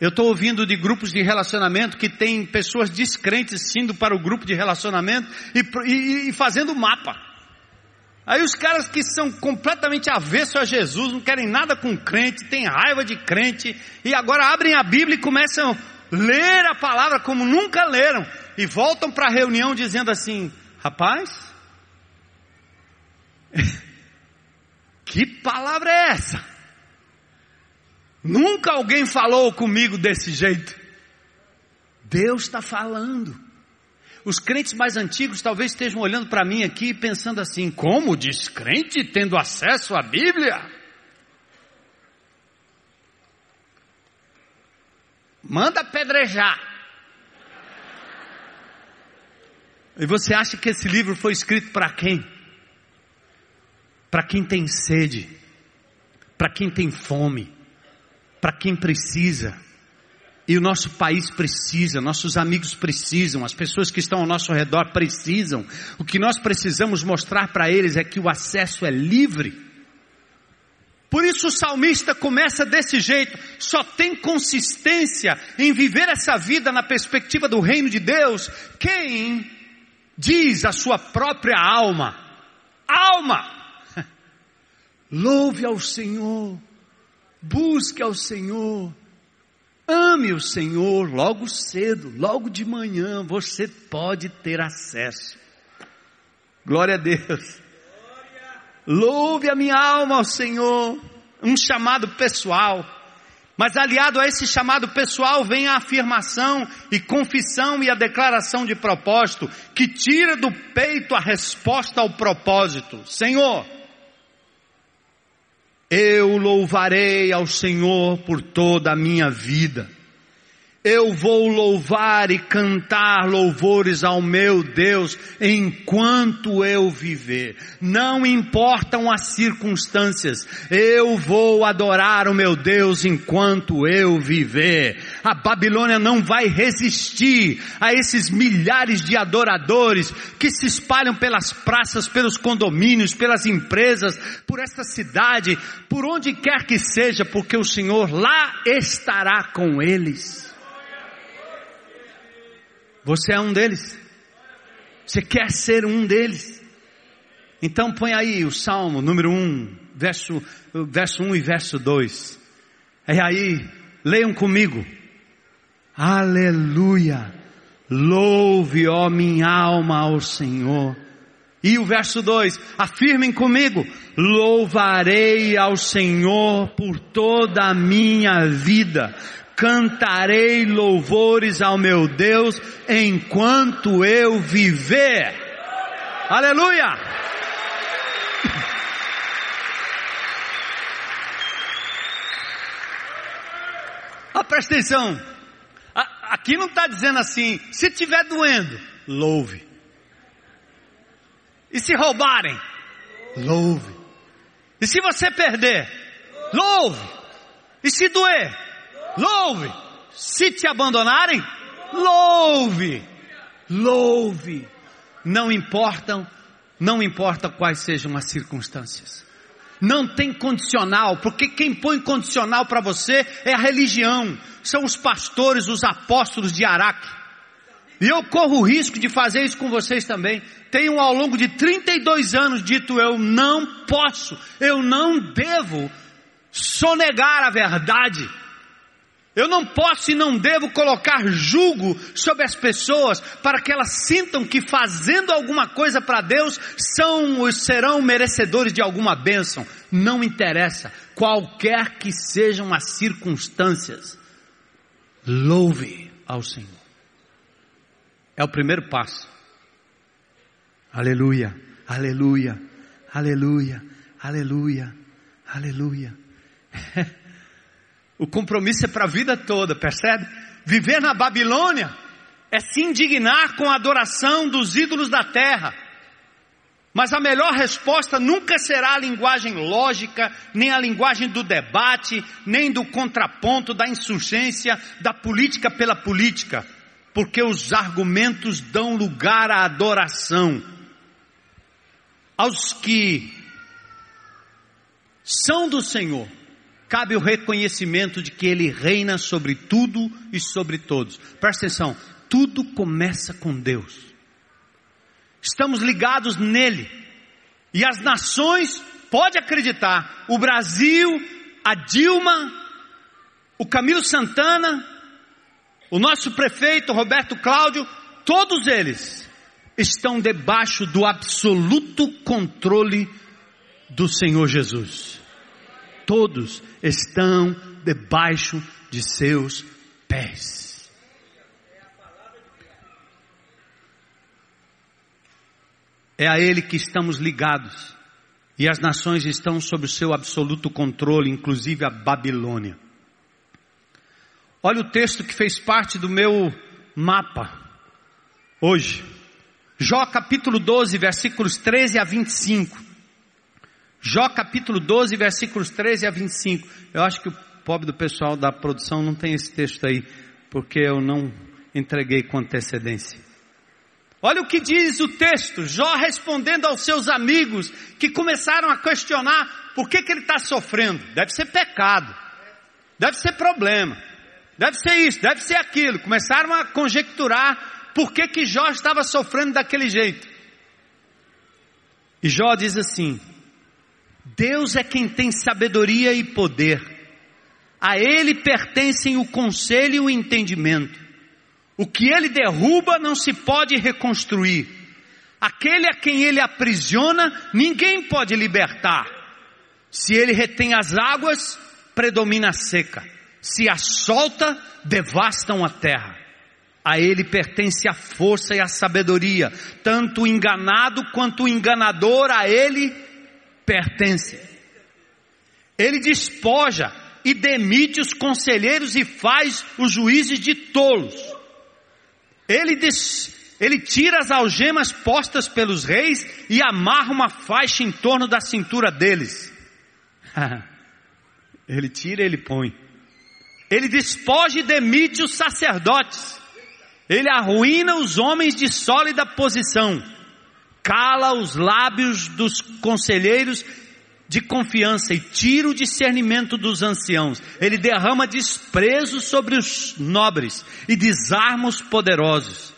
Eu estou ouvindo de grupos de relacionamento que tem pessoas descrentes indo para o grupo de relacionamento e, e, e fazendo mapa. Aí os caras que são completamente avessos a Jesus, não querem nada com crente, têm raiva de crente, e agora abrem a Bíblia e começam a ler a palavra como nunca leram, e voltam para a reunião dizendo assim: rapaz, que palavra é essa? Nunca alguém falou comigo desse jeito. Deus está falando. Os crentes mais antigos talvez estejam olhando para mim aqui pensando assim: como descrente tendo acesso à Bíblia? Manda pedrejar. E você acha que esse livro foi escrito para quem? Para quem tem sede, para quem tem fome, para quem precisa. E o nosso país precisa, nossos amigos precisam, as pessoas que estão ao nosso redor precisam. O que nós precisamos mostrar para eles é que o acesso é livre. Por isso o salmista começa desse jeito, só tem consistência em viver essa vida na perspectiva do reino de Deus quem diz a sua própria alma: alma, louve ao Senhor busque ao Senhor, ame o Senhor logo cedo, logo de manhã, você pode ter acesso. Glória a Deus. Louve a minha alma ao Senhor, um chamado pessoal. Mas aliado a esse chamado pessoal vem a afirmação e confissão e a declaração de propósito, que tira do peito a resposta ao propósito. Senhor, eu louvarei ao Senhor por toda a minha vida. Eu vou louvar e cantar louvores ao meu Deus enquanto eu viver. Não importam as circunstâncias, eu vou adorar o meu Deus enquanto eu viver. A Babilônia não vai resistir a esses milhares de adoradores que se espalham pelas praças, pelos condomínios, pelas empresas, por esta cidade, por onde quer que seja, porque o Senhor lá estará com eles. Você é um deles. Você quer ser um deles. Então põe aí o Salmo número 1, verso, verso 1 e verso 2. É aí, leiam comigo. Aleluia. Louve, ó minha alma, ao Senhor. E o verso 2, afirmem comigo, louvarei ao Senhor por toda a minha vida, cantarei louvores ao meu Deus enquanto eu viver. Aleluia! Ah, presta atenção. Aqui não está dizendo assim, se estiver doendo, louve. E se roubarem, louve. E se você perder, louve. E se doer, louve. Se te abandonarem, louve. Louve. Não importam, não importa quais sejam as circunstâncias. Não tem condicional, porque quem põe condicional para você é a religião, são os pastores, os apóstolos de Araque. E eu corro o risco de fazer isso com vocês também. Tenho ao longo de 32 anos dito eu não posso, eu não devo sonegar a verdade. Eu não posso e não devo colocar julgo sobre as pessoas para que elas sintam que fazendo alguma coisa para Deus são serão merecedores de alguma bênção. Não interessa, qualquer que sejam as circunstâncias. Louve ao Senhor. É o primeiro passo. Aleluia, aleluia, aleluia, aleluia, aleluia. O compromisso é para a vida toda, percebe? Viver na Babilônia é se indignar com a adoração dos ídolos da terra. Mas a melhor resposta nunca será a linguagem lógica, nem a linguagem do debate, nem do contraponto, da insurgência, da política pela política, porque os argumentos dão lugar à adoração. Aos que são do Senhor, cabe o reconhecimento de que Ele reina sobre tudo e sobre todos. Presta atenção, tudo começa com Deus. Estamos ligados nele. E as nações, pode acreditar, o Brasil, a Dilma, o Camilo Santana, o nosso prefeito Roberto Cláudio, todos eles estão debaixo do absoluto controle do Senhor Jesus todos estão debaixo de seus pés. É a Ele que estamos ligados, e as nações estão sob o seu absoluto controle, inclusive a Babilônia. Olha o texto que fez parte do meu mapa hoje. Jó capítulo 12, versículos 13 a 25. Jó capítulo 12, versículos 13 a 25. Eu acho que o pobre do pessoal da produção não tem esse texto aí, porque eu não entreguei com antecedência. Olha o que diz o texto, Jó respondendo aos seus amigos que começaram a questionar por que, que ele está sofrendo. Deve ser pecado, deve ser problema, deve ser isso, deve ser aquilo. Começaram a conjecturar por que, que Jó estava sofrendo daquele jeito. E Jó diz assim: Deus é quem tem sabedoria e poder. A Ele pertencem o conselho e o entendimento. O que Ele derruba não se pode reconstruir. Aquele a quem Ele aprisiona, ninguém pode libertar. Se Ele retém as águas, predomina a seca. Se a solta, devastam a terra. A Ele pertence a força e a sabedoria. Tanto o enganado quanto o enganador, a Ele pertence. Ele despoja e demite os conselheiros e faz os juízes de tolos. Ele, des, ele tira as algemas postas pelos reis e amarra uma faixa em torno da cintura deles. ele tira e ele põe. Ele despoja e demite os sacerdotes. Ele arruína os homens de sólida posição cala os lábios dos conselheiros de confiança e tira o discernimento dos anciãos. Ele derrama desprezo sobre os nobres e desarma os poderosos.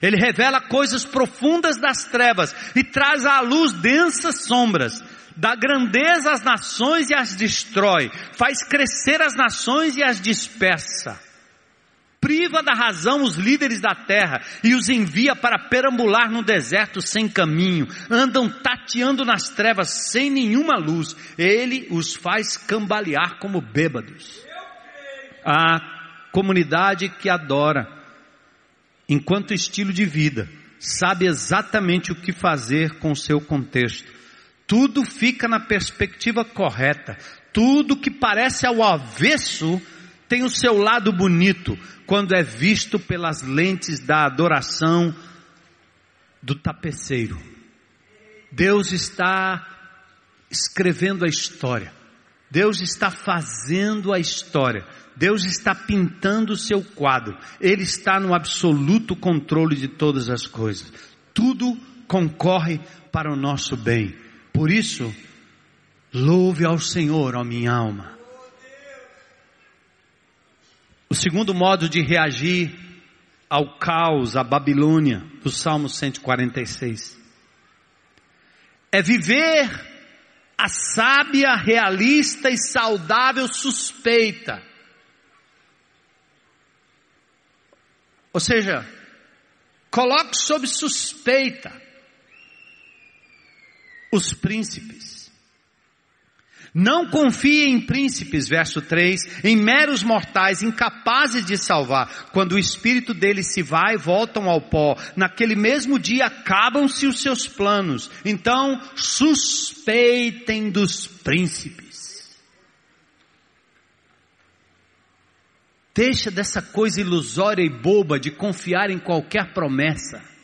Ele revela coisas profundas das trevas e traz à luz densas sombras. Dá grandeza às nações e as destrói. Faz crescer as nações e as dispersa priva da razão os líderes da terra e os envia para perambular no deserto sem caminho, andam tateando nas trevas sem nenhuma luz, ele os faz cambalear como bêbados. A comunidade que adora, enquanto estilo de vida, sabe exatamente o que fazer com seu contexto. Tudo fica na perspectiva correta. Tudo que parece ao avesso tem o seu lado bonito quando é visto pelas lentes da adoração do tapeceiro. Deus está escrevendo a história. Deus está fazendo a história. Deus está pintando o seu quadro. Ele está no absoluto controle de todas as coisas. Tudo concorre para o nosso bem. Por isso, louve ao Senhor, ó minha alma. O segundo modo de reagir ao caos, à Babilônia, do Salmo 146. É viver a sábia, realista e saudável suspeita. Ou seja, coloque sob suspeita os príncipes. Não confie em príncipes, verso 3, em meros mortais incapazes de salvar. Quando o espírito deles se vai, voltam ao pó. Naquele mesmo dia acabam-se os seus planos. Então, suspeitem dos príncipes. Deixa dessa coisa ilusória e boba de confiar em qualquer promessa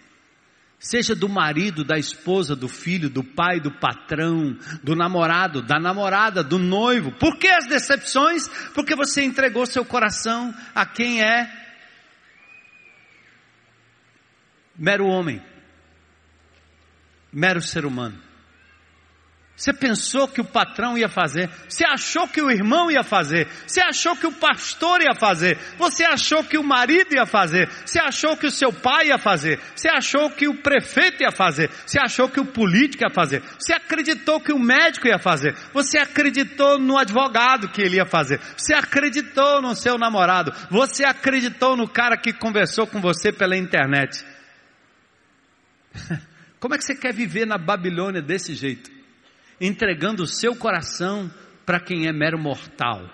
seja do marido, da esposa, do filho, do pai, do patrão, do namorado, da namorada, do noivo. Por que as decepções? Porque você entregou seu coração a quem é mero homem, mero ser humano. Você pensou que o patrão ia fazer, você achou que o irmão ia fazer, você achou que o pastor ia fazer, você achou que o marido ia fazer, você achou que o seu pai ia fazer, você achou que o prefeito ia fazer, você achou que o político ia fazer, você acreditou que o médico ia fazer, você acreditou no advogado que ele ia fazer, você acreditou no seu namorado, você acreditou no cara que conversou com você pela internet. Como é que você quer viver na Babilônia desse jeito? Entregando o seu coração para quem é mero mortal.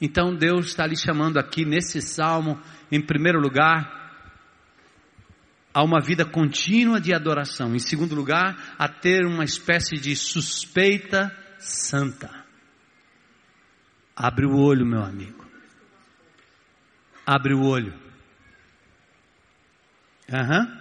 Então Deus está lhe chamando aqui nesse salmo, em primeiro lugar, a uma vida contínua de adoração. Em segundo lugar, a ter uma espécie de suspeita santa. Abre o olho, meu amigo. Abre o olho. Aham. Uhum.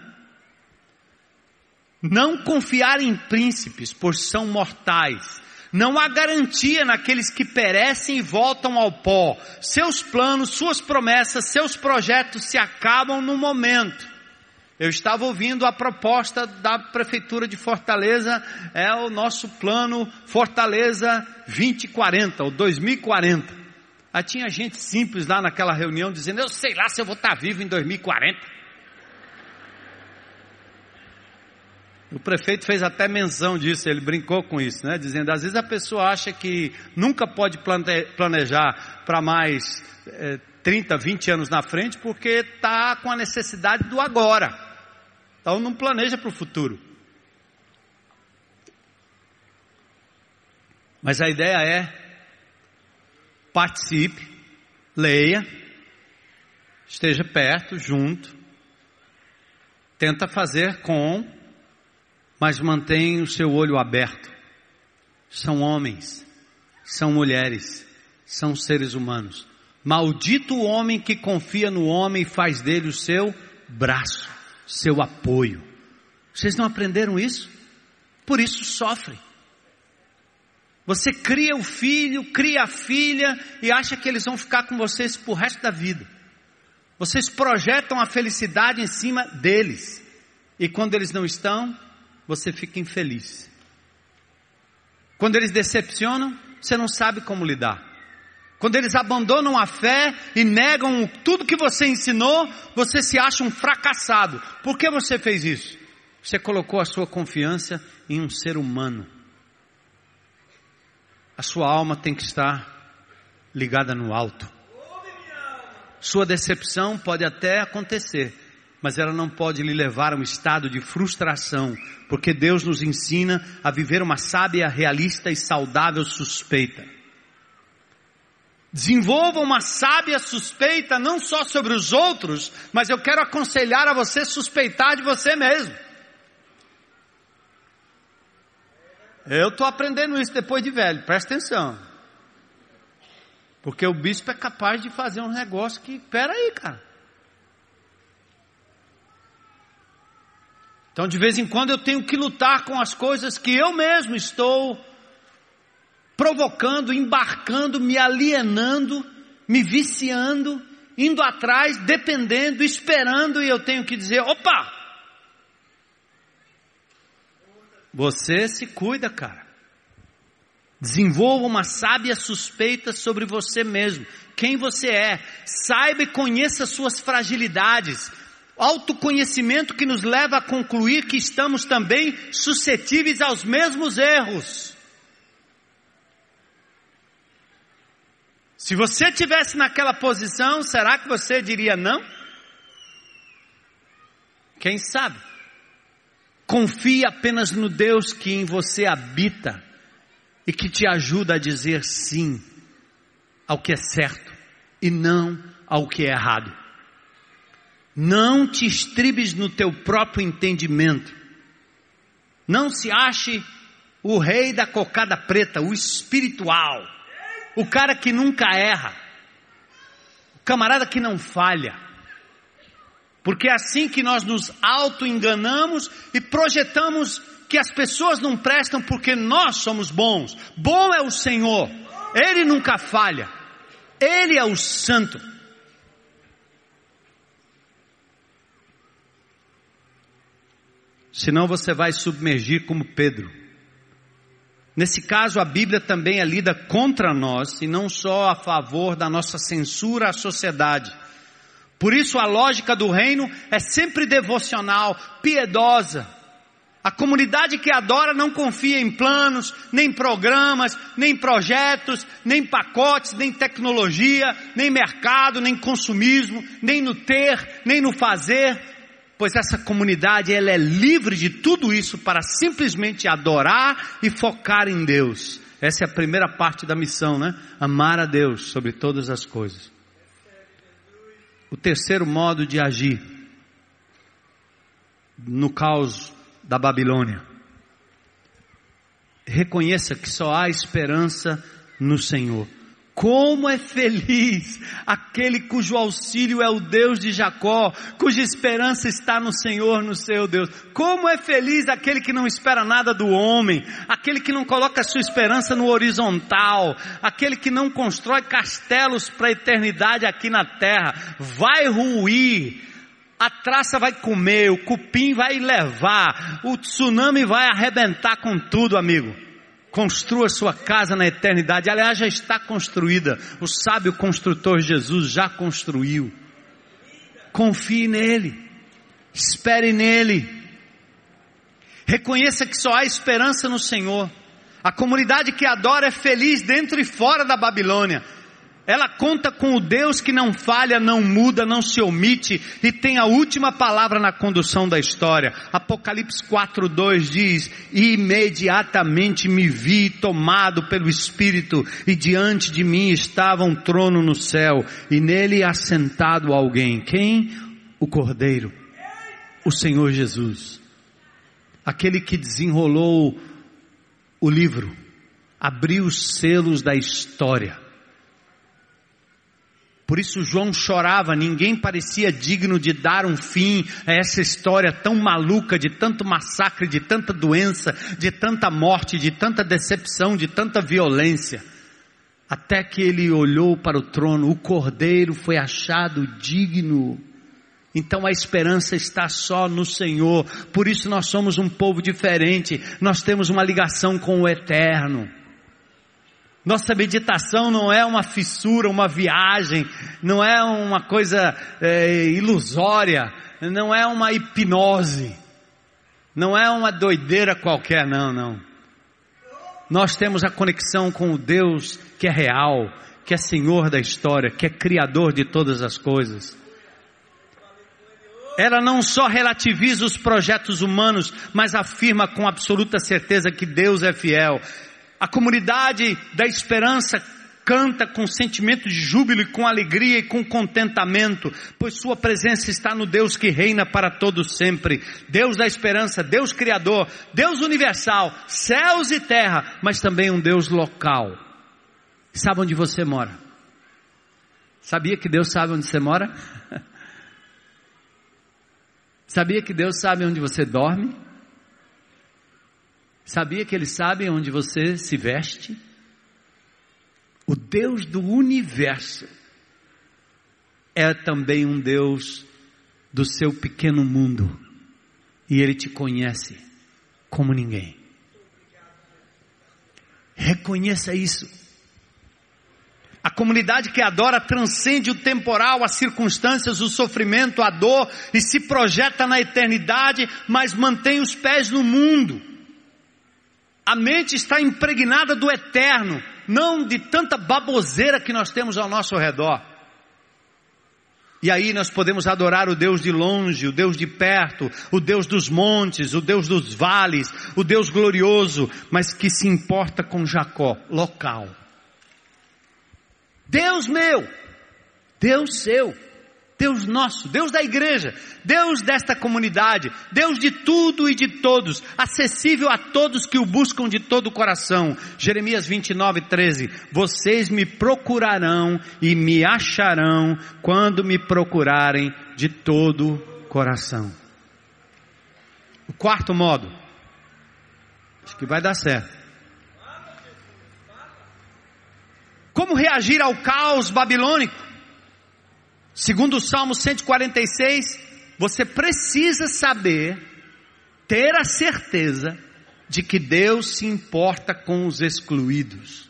Não confiar em príncipes, pois são mortais. Não há garantia naqueles que perecem e voltam ao pó. Seus planos, suas promessas, seus projetos se acabam no momento. Eu estava ouvindo a proposta da Prefeitura de Fortaleza, é o nosso plano Fortaleza 2040, ou 2040. Aí tinha gente simples lá naquela reunião dizendo: Eu sei lá se eu vou estar vivo em 2040. O prefeito fez até menção disso, ele brincou com isso, né? Dizendo, às vezes a pessoa acha que nunca pode planejar para mais é, 30, 20 anos na frente, porque está com a necessidade do agora. Então não planeja para o futuro. Mas a ideia é participe, leia, esteja perto, junto, tenta fazer com mas mantém o seu olho aberto. São homens, são mulheres, são seres humanos. Maldito o homem que confia no homem e faz dele o seu braço, seu apoio. Vocês não aprenderam isso? Por isso sofrem. Você cria o filho, cria a filha e acha que eles vão ficar com vocês por resto da vida. Vocês projetam a felicidade em cima deles. E quando eles não estão, você fica infeliz. Quando eles decepcionam, você não sabe como lidar. Quando eles abandonam a fé e negam tudo que você ensinou, você se acha um fracassado. Por que você fez isso? Você colocou a sua confiança em um ser humano. A sua alma tem que estar ligada no alto. Sua decepção pode até acontecer, mas ela não pode lhe levar a um estado de frustração, porque Deus nos ensina a viver uma sábia, realista e saudável suspeita. Desenvolva uma sábia suspeita não só sobre os outros, mas eu quero aconselhar a você suspeitar de você mesmo. Eu estou aprendendo isso depois de velho, presta atenção. Porque o bispo é capaz de fazer um negócio que, peraí, cara. Então, de vez em quando, eu tenho que lutar com as coisas que eu mesmo estou provocando, embarcando, me alienando, me viciando, indo atrás, dependendo, esperando, e eu tenho que dizer: opa! Você se cuida, cara. Desenvolva uma sábia suspeita sobre você mesmo, quem você é. Saiba e conheça suas fragilidades. Autoconhecimento que nos leva a concluir que estamos também suscetíveis aos mesmos erros. Se você tivesse naquela posição, será que você diria não? Quem sabe? Confie apenas no Deus que em você habita e que te ajuda a dizer sim ao que é certo e não ao que é errado. Não te estribes no teu próprio entendimento. Não se ache o rei da cocada preta, o espiritual, o cara que nunca erra, o camarada que não falha. Porque é assim que nós nos auto-enganamos e projetamos que as pessoas não prestam porque nós somos bons. Bom é o Senhor, Ele nunca falha, Ele é o Santo. Senão você vai submergir como Pedro. Nesse caso, a Bíblia também é lida contra nós e não só a favor da nossa censura à sociedade. Por isso a lógica do reino é sempre devocional, piedosa. A comunidade que adora não confia em planos, nem programas, nem projetos, nem pacotes, nem tecnologia, nem mercado, nem consumismo, nem no ter, nem no fazer, pois essa comunidade ela é livre de tudo isso para simplesmente adorar e focar em Deus. Essa é a primeira parte da missão, né? Amar a Deus sobre todas as coisas. O terceiro modo de agir no caos da Babilônia. Reconheça que só há esperança no Senhor. Como é feliz aquele cujo auxílio é o Deus de Jacó, cuja esperança está no Senhor, no seu Deus. Como é feliz aquele que não espera nada do homem, aquele que não coloca sua esperança no horizontal, aquele que não constrói castelos para a eternidade aqui na terra. Vai ruir, a traça vai comer, o cupim vai levar, o tsunami vai arrebentar com tudo, amigo. Construa sua casa na eternidade. Aliás, já está construída. O sábio construtor Jesus já construiu. Confie nele. Espere nele. Reconheça que só há esperança no Senhor. A comunidade que adora é feliz dentro e fora da Babilônia. Ela conta com o Deus que não falha, não muda, não se omite e tem a última palavra na condução da história. Apocalipse 4:2 diz: "Imediatamente me vi tomado pelo Espírito e diante de mim estava um trono no céu e nele assentado alguém. Quem? O Cordeiro, o Senhor Jesus. Aquele que desenrolou o livro, abriu os selos da história por isso João chorava, ninguém parecia digno de dar um fim a essa história tão maluca, de tanto massacre, de tanta doença, de tanta morte, de tanta decepção, de tanta violência. Até que ele olhou para o trono, o cordeiro foi achado digno. Então a esperança está só no Senhor, por isso nós somos um povo diferente, nós temos uma ligação com o eterno. Nossa meditação não é uma fissura, uma viagem, não é uma coisa é, ilusória, não é uma hipnose, não é uma doideira qualquer, não, não. Nós temos a conexão com o Deus que é real, que é Senhor da história, que é Criador de todas as coisas. Ela não só relativiza os projetos humanos, mas afirma com absoluta certeza que Deus é fiel. A comunidade da esperança canta com sentimento de júbilo e com alegria e com contentamento, pois sua presença está no Deus que reina para todos sempre, Deus da esperança, Deus criador, Deus universal, céus e terra, mas também um Deus local. Sabe onde você mora? Sabia que Deus sabe onde você mora? Sabia que Deus sabe onde você dorme? Sabia que Ele sabe onde você se veste? O Deus do universo é também um Deus do seu pequeno mundo e Ele te conhece como ninguém. Reconheça isso. A comunidade que adora transcende o temporal, as circunstâncias, o sofrimento, a dor e se projeta na eternidade, mas mantém os pés no mundo. A mente está impregnada do eterno, não de tanta baboseira que nós temos ao nosso redor. E aí nós podemos adorar o Deus de longe, o Deus de perto, o Deus dos montes, o Deus dos vales, o Deus glorioso, mas que se importa com Jacó, local. Deus meu, Deus seu. Deus nosso, Deus da igreja, Deus desta comunidade, Deus de tudo e de todos, acessível a todos que o buscam de todo o coração. Jeremias 29, 13. Vocês me procurarão e me acharão quando me procurarem de todo o coração. O quarto modo, acho que vai dar certo. Como reagir ao caos babilônico? Segundo o Salmo 146, você precisa saber, ter a certeza de que Deus se importa com os excluídos.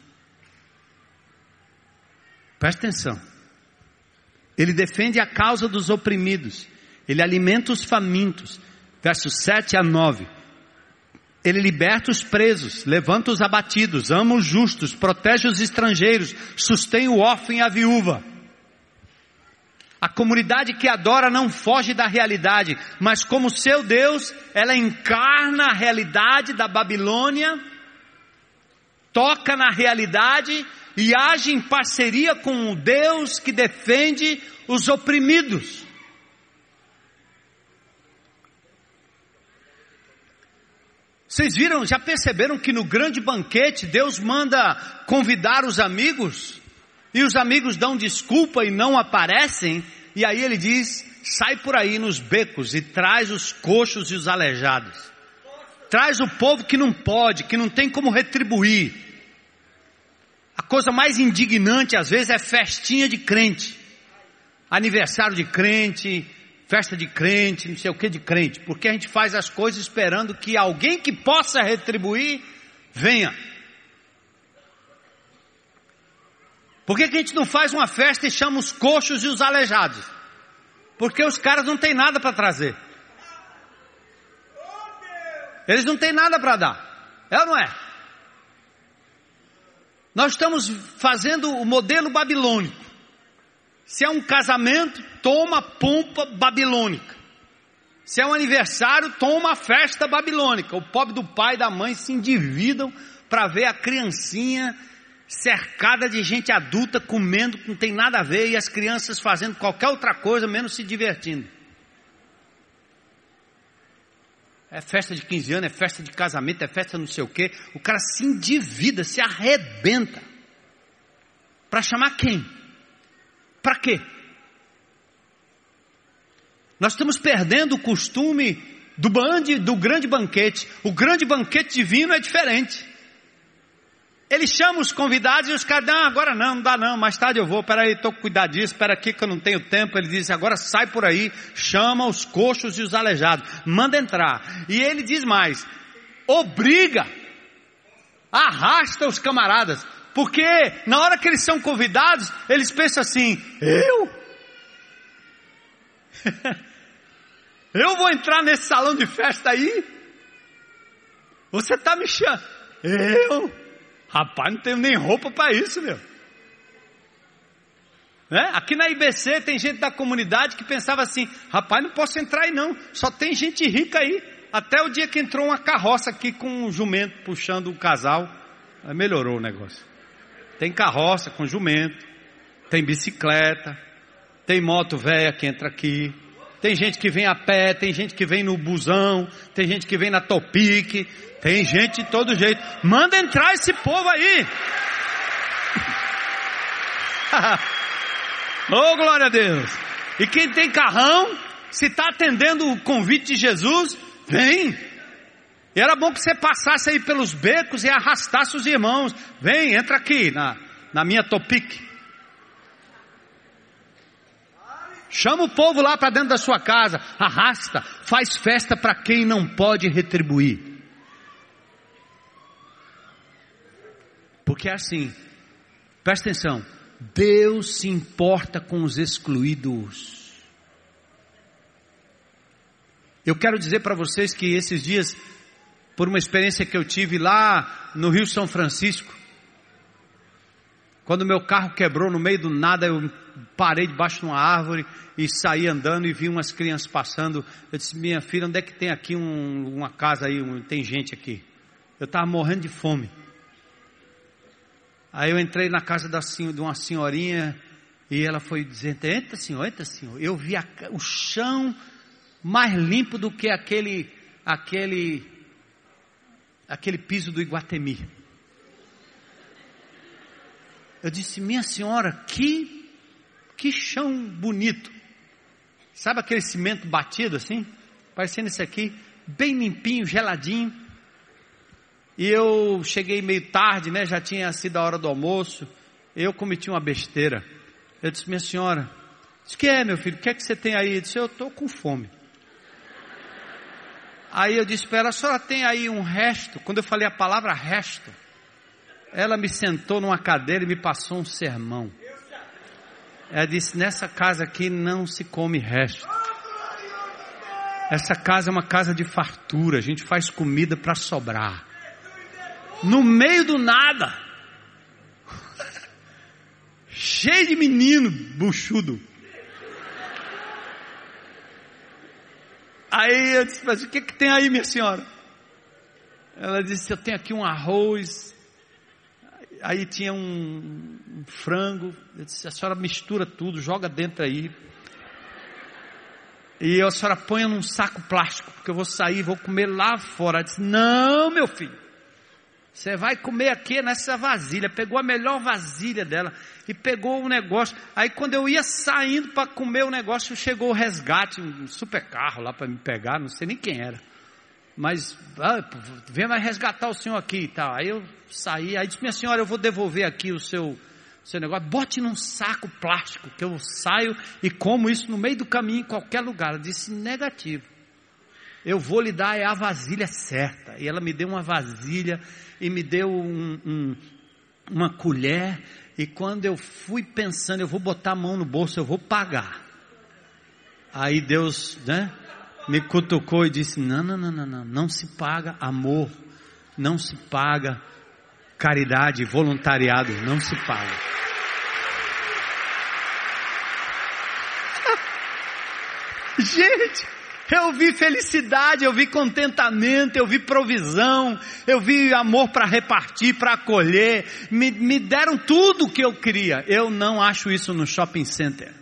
Preste atenção. Ele defende a causa dos oprimidos. Ele alimenta os famintos. Versos 7 a 9. Ele liberta os presos, levanta os abatidos, ama os justos, protege os estrangeiros, sustém o órfão e a viúva. A comunidade que adora não foge da realidade, mas como seu Deus, ela encarna a realidade da Babilônia, toca na realidade e age em parceria com o Deus que defende os oprimidos. Vocês viram, já perceberam que no grande banquete Deus manda convidar os amigos? E os amigos dão desculpa e não aparecem, e aí ele diz: sai por aí nos becos e traz os coxos e os aleijados. Traz o povo que não pode, que não tem como retribuir. A coisa mais indignante às vezes é festinha de crente, aniversário de crente, festa de crente, não sei o que de crente, porque a gente faz as coisas esperando que alguém que possa retribuir venha. Por que, que a gente não faz uma festa e chama os coxos e os aleijados? Porque os caras não têm nada para trazer. Eles não têm nada para dar. É ou não é? Nós estamos fazendo o modelo babilônico. Se é um casamento, toma pompa babilônica. Se é um aniversário, toma festa babilônica. O pobre do pai e da mãe se endividam para ver a criancinha cercada de gente adulta comendo que não tem nada a ver e as crianças fazendo qualquer outra coisa menos se divertindo. É festa de 15 anos, é festa de casamento, é festa não sei o quê. O cara se endivida, se arrebenta. Para chamar quem? Para quê? Nós estamos perdendo o costume do, bande, do grande banquete. O grande banquete divino é diferente. Ele chama os convidados e os caras, não, agora não, não dá não, mais tarde eu vou, peraí, estou com cuidar disso, espera aqui que eu não tenho tempo. Ele diz, agora sai por aí, chama os coxos e os aleijados, manda entrar. E ele diz mais, obriga, arrasta os camaradas, porque na hora que eles são convidados, eles pensam assim, eu? eu vou entrar nesse salão de festa aí? Você está me chamando? Eu? Rapaz, não tenho nem roupa para isso, meu. Né? Aqui na IBC tem gente da comunidade que pensava assim: rapaz, não posso entrar aí não, só tem gente rica aí. Até o dia que entrou uma carroça aqui com um jumento puxando o um casal, melhorou o negócio. Tem carroça com jumento, tem bicicleta, tem moto velha que entra aqui, tem gente que vem a pé, tem gente que vem no busão, tem gente que vem na Topic, tem gente de todo jeito. Manda entrar esse povo aí. oh, glória a Deus. E quem tem carrão, se está atendendo o convite de Jesus, vem. E era bom que você passasse aí pelos becos e arrastasse os irmãos. Vem, entra aqui na, na minha Topic. Chama o povo lá para dentro da sua casa, arrasta, faz festa para quem não pode retribuir. Porque é assim, presta atenção, Deus se importa com os excluídos. Eu quero dizer para vocês que esses dias, por uma experiência que eu tive lá no Rio São Francisco, quando meu carro quebrou no meio do nada, eu parei debaixo de uma árvore e saí andando e vi umas crianças passando. Eu disse, minha filha, onde é que tem aqui um, uma casa aí, um, tem gente aqui? Eu estava morrendo de fome. Aí eu entrei na casa da, de uma senhorinha e ela foi dizendo, entra senhor, entra senhor. Eu vi a, o chão mais limpo do que aquele, aquele, aquele piso do Iguatemi. Eu disse, minha senhora, que, que chão bonito. Sabe aquele cimento batido assim? Parecendo esse aqui, bem limpinho, geladinho. E eu cheguei meio tarde, né? Já tinha sido a hora do almoço. Eu cometi uma besteira. Eu disse, minha senhora, disse, que é meu filho? O que é que você tem aí? Eu disse, eu estou com fome. Aí eu disse para ela, a senhora tem aí um resto? Quando eu falei a palavra resto, ela me sentou numa cadeira e me passou um sermão. Ela disse: Nessa casa aqui não se come resto. Essa casa é uma casa de fartura. A gente faz comida para sobrar. No meio do nada. Cheio de menino buchudo. Aí eu disse: Mas o que, que tem aí, minha senhora? Ela disse: Eu tenho aqui um arroz, aí tinha um, um frango. Eu disse, a senhora mistura tudo, joga dentro aí. E a senhora põe num saco plástico, porque eu vou sair, vou comer lá fora. Ela disse, não, meu filho. Você vai comer aqui nessa vasilha. Pegou a melhor vasilha dela e pegou o negócio. Aí quando eu ia saindo para comer o negócio, chegou o resgate, um super carro lá para me pegar, não sei nem quem era mas ah, vem mais resgatar o senhor aqui e tal. Aí eu saí, aí disse, minha senhora, eu vou devolver aqui o seu, seu negócio, bote num saco plástico, que eu saio e como isso no meio do caminho, em qualquer lugar. Ela disse, negativo. Eu vou lhe dar é a vasilha certa. E ela me deu uma vasilha e me deu um, um, uma colher. E quando eu fui pensando, eu vou botar a mão no bolso, eu vou pagar. Aí Deus, né? Me cutucou e disse: não, não, não, não, não, não se paga amor, não se paga caridade, voluntariado, não se paga. Gente, eu vi felicidade, eu vi contentamento, eu vi provisão, eu vi amor para repartir, para acolher, me, me deram tudo o que eu queria. Eu não acho isso no shopping center.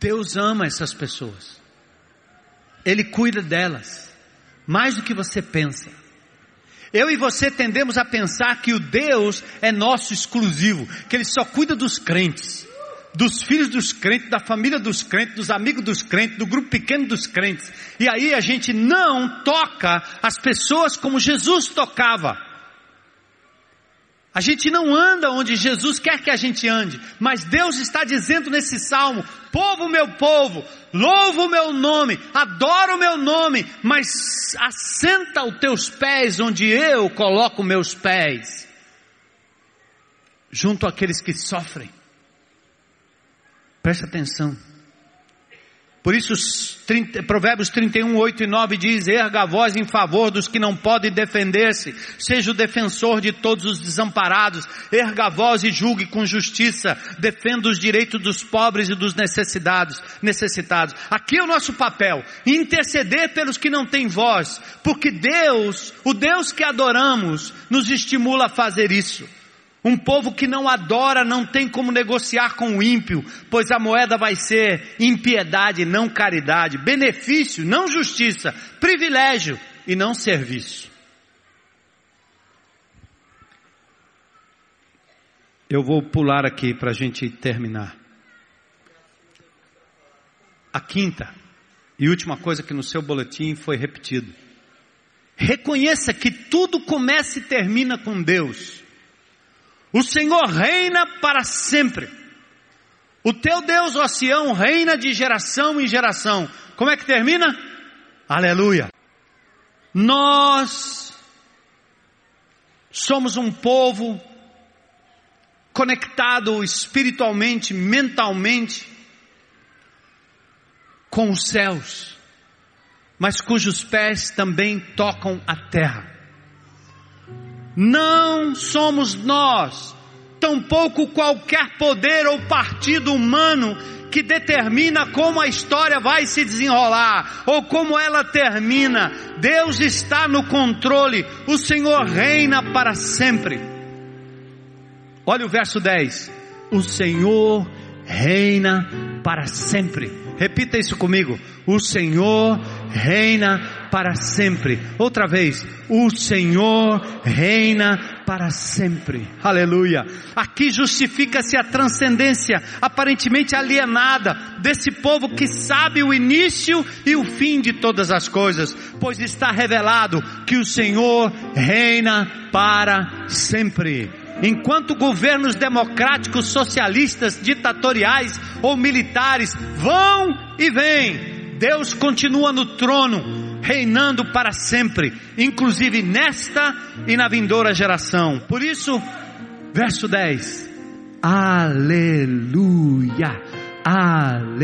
Deus ama essas pessoas. Ele cuida delas. Mais do que você pensa. Eu e você tendemos a pensar que o Deus é nosso exclusivo, que Ele só cuida dos crentes, dos filhos dos crentes, da família dos crentes, dos amigos dos crentes, do grupo pequeno dos crentes. E aí a gente não toca as pessoas como Jesus tocava. A gente não anda onde Jesus quer que a gente ande, mas Deus está dizendo nesse salmo: povo meu povo, louva o meu nome, adora o meu nome, mas assenta os teus pés onde eu coloco meus pés, junto àqueles que sofrem. Presta atenção. Por isso, 30, Provérbios 31, 8 e 9 diz: Erga a voz em favor dos que não podem defender-se, seja o defensor de todos os desamparados, erga a voz e julgue com justiça, defenda os direitos dos pobres e dos necessitados. necessitados. Aqui é o nosso papel, interceder pelos que não têm voz, porque Deus, o Deus que adoramos, nos estimula a fazer isso. Um povo que não adora não tem como negociar com o ímpio, pois a moeda vai ser impiedade, não caridade, benefício, não justiça, privilégio e não serviço. Eu vou pular aqui para a gente terminar. A quinta e última coisa que no seu boletim foi repetido. Reconheça que tudo começa e termina com Deus. O Senhor reina para sempre. O teu Deus, ó Sião, reina de geração em geração. Como é que termina? Aleluia. Nós somos um povo conectado espiritualmente, mentalmente com os céus, mas cujos pés também tocam a terra. Não somos nós, tampouco qualquer poder ou partido humano que determina como a história vai se desenrolar ou como ela termina. Deus está no controle, o Senhor reina para sempre. Olha o verso 10: O Senhor reina para sempre. Repita isso comigo. O Senhor reina para sempre. Outra vez. O Senhor reina para sempre. Aleluia. Aqui justifica-se a transcendência aparentemente alienada desse povo que sabe o início e o fim de todas as coisas, pois está revelado que o Senhor reina para sempre. Enquanto governos democráticos, socialistas, ditatoriais ou militares vão e vêm, Deus continua no trono, reinando para sempre, inclusive nesta e na vindoura geração. Por isso, verso 10. Aleluia, aleluia,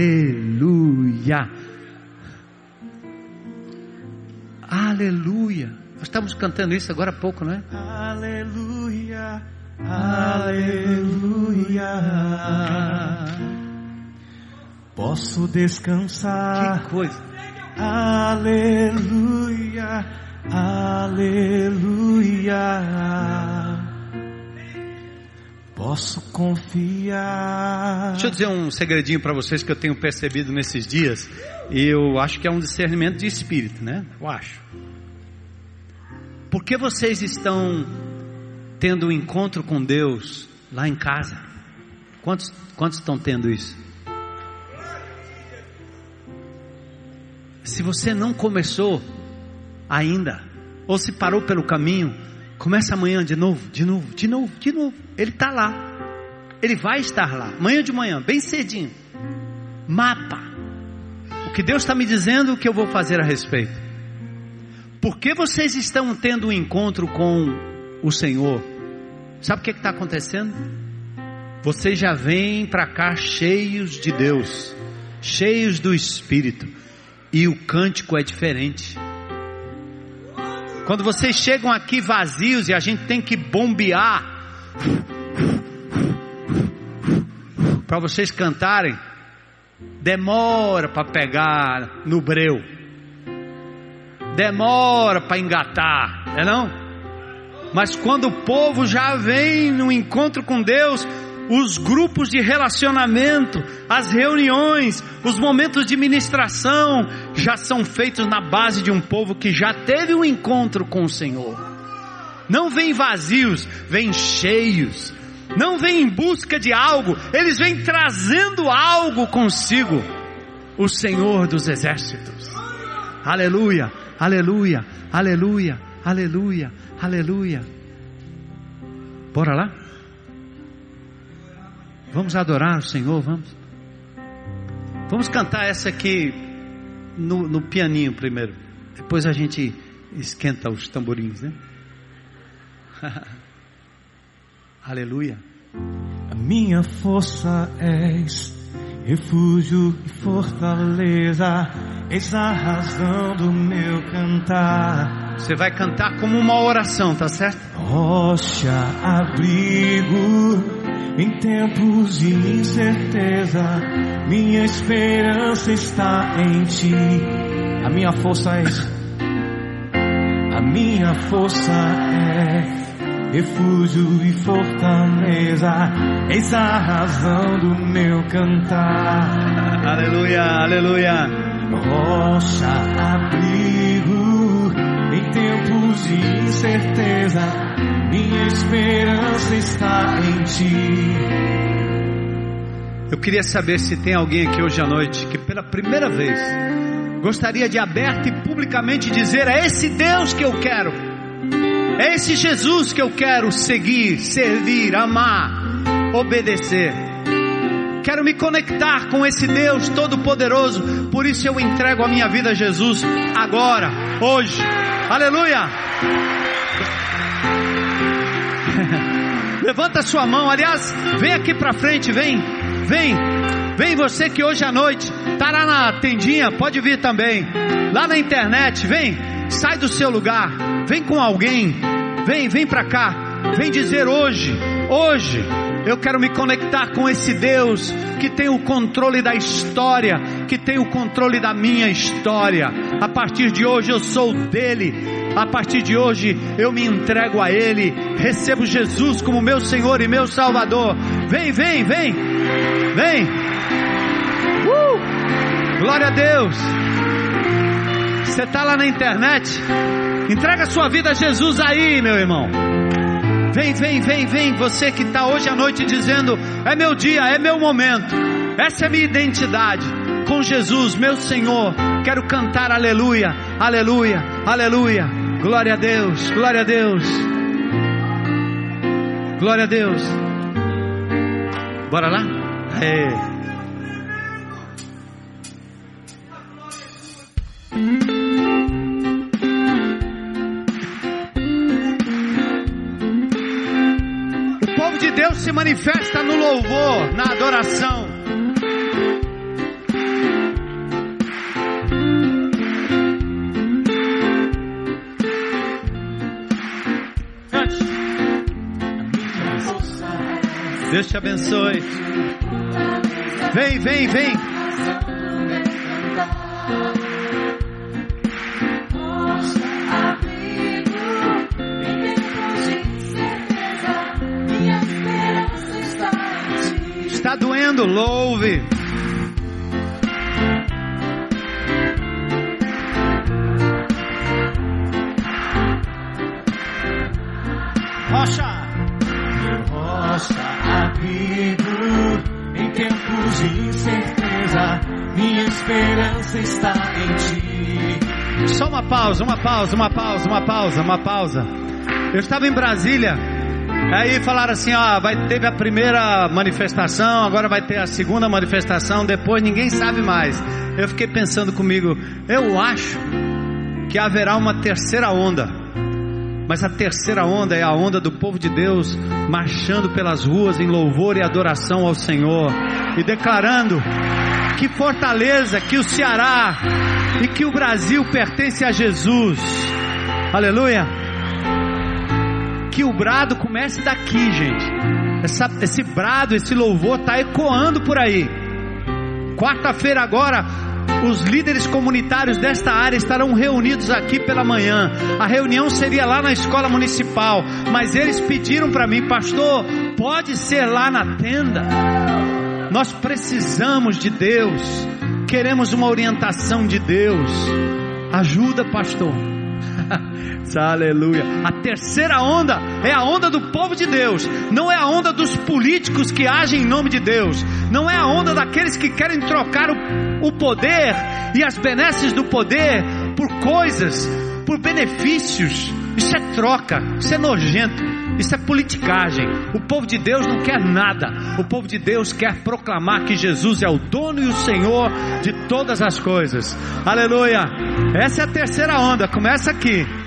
aleluia. Nós estamos cantando isso agora há pouco, não é? Aleluia. Aleluia. Posso descansar. Que coisa. Aleluia. Aleluia. Posso confiar. Deixa eu dizer um segredinho para vocês que eu tenho percebido nesses dias. E eu acho que é um discernimento de espírito, né? Eu acho. Por que vocês estão tendo um encontro com Deus lá em casa. Quantos, quantos estão tendo isso? Se você não começou ainda, ou se parou pelo caminho, começa amanhã de novo, de novo, de novo, de novo. Ele está lá. Ele vai estar lá. Amanhã de manhã, bem cedinho. Mapa. O que Deus está me dizendo, o que eu vou fazer a respeito. Por que vocês estão tendo um encontro com o Senhor. Sabe o que está acontecendo? Vocês já vêm para cá cheios de Deus, cheios do Espírito, e o cântico é diferente. Quando vocês chegam aqui vazios e a gente tem que bombear para vocês cantarem, demora para pegar no breu, demora para engatar, é não? Mas quando o povo já vem no encontro com Deus, os grupos de relacionamento, as reuniões, os momentos de ministração já são feitos na base de um povo que já teve um encontro com o Senhor. Não vêm vazios, vêm cheios. Não vêm em busca de algo, eles vêm trazendo algo consigo. O Senhor dos exércitos. Aleluia, aleluia, aleluia, aleluia, Aleluia. Bora lá? Vamos adorar o Senhor, vamos. Vamos cantar essa aqui no, no pianinho primeiro. Depois a gente esquenta os tamborins, né? Aleluia. A minha força és refúgio e fortaleza, és a razão do meu cantar. Você vai cantar como uma oração, tá certo? Rocha, abrigo em tempos de incerteza, minha esperança está em ti. A minha força é a minha força é refúgio e fortaleza, eis a razão do meu cantar. Aleluia, aleluia. Rocha, abrigo em tempos de incerteza, minha esperança está em ti. Eu queria saber se tem alguém aqui hoje à noite que pela primeira vez gostaria de aberto e publicamente dizer: É esse Deus que eu quero. É esse Jesus que eu quero seguir, servir, amar, obedecer. quero me conectar com esse Deus Todo-Poderoso, por isso eu entrego a minha vida a Jesus agora, hoje. Aleluia! Levanta sua mão, aliás, vem aqui para frente, vem, vem, vem você que hoje à noite está lá na tendinha, pode vir também, lá na internet, vem, sai do seu lugar, vem com alguém, vem, vem para cá, vem dizer hoje, hoje, eu quero me conectar com esse Deus que tem o controle da história, que tem o controle da minha história. A partir de hoje eu sou dele. A partir de hoje eu me entrego a ele. Recebo Jesus como meu Senhor e meu Salvador. Vem, vem, vem. Vem. Uh! Glória a Deus. Você está lá na internet? Entrega sua vida a Jesus aí, meu irmão. Vem, vem, vem, vem, você que está hoje à noite dizendo: é meu dia, é meu momento, essa é minha identidade com Jesus, meu Senhor. Quero cantar aleluia, aleluia, aleluia. Glória a Deus, glória a Deus, glória a Deus. Bora lá? É. Deus se manifesta no louvor, na adoração. Deus te abençoe. Vem, vem, vem. Doendo, louve. Rocha, rocha, abrigo em tempos de incerteza. Minha esperança está em ti. Só uma pausa, uma pausa, uma pausa, uma pausa, uma pausa. Eu estava em Brasília Aí falaram assim, ó, vai teve a primeira manifestação, agora vai ter a segunda manifestação, depois ninguém sabe mais. Eu fiquei pensando comigo, eu acho que haverá uma terceira onda. Mas a terceira onda é a onda do povo de Deus marchando pelas ruas em louvor e adoração ao Senhor e declarando que Fortaleza, que o Ceará e que o Brasil pertence a Jesus. Aleluia que o brado comece daqui, gente. Essa, esse brado, esse louvor está ecoando por aí. Quarta-feira agora, os líderes comunitários desta área estarão reunidos aqui pela manhã. A reunião seria lá na escola municipal, mas eles pediram para mim, pastor, pode ser lá na tenda. Nós precisamos de Deus, queremos uma orientação de Deus. Ajuda, pastor. Aleluia. A terceira onda é a onda do povo de Deus. Não é a onda dos políticos que agem em nome de Deus. Não é a onda daqueles que querem trocar o, o poder e as benesses do poder por coisas, por benefícios. Isso é troca, isso é nojento, isso é politicagem. O povo de Deus não quer nada. O povo de Deus quer proclamar que Jesus é o dono e o Senhor de todas as coisas. Aleluia. Essa é a terceira onda, começa aqui.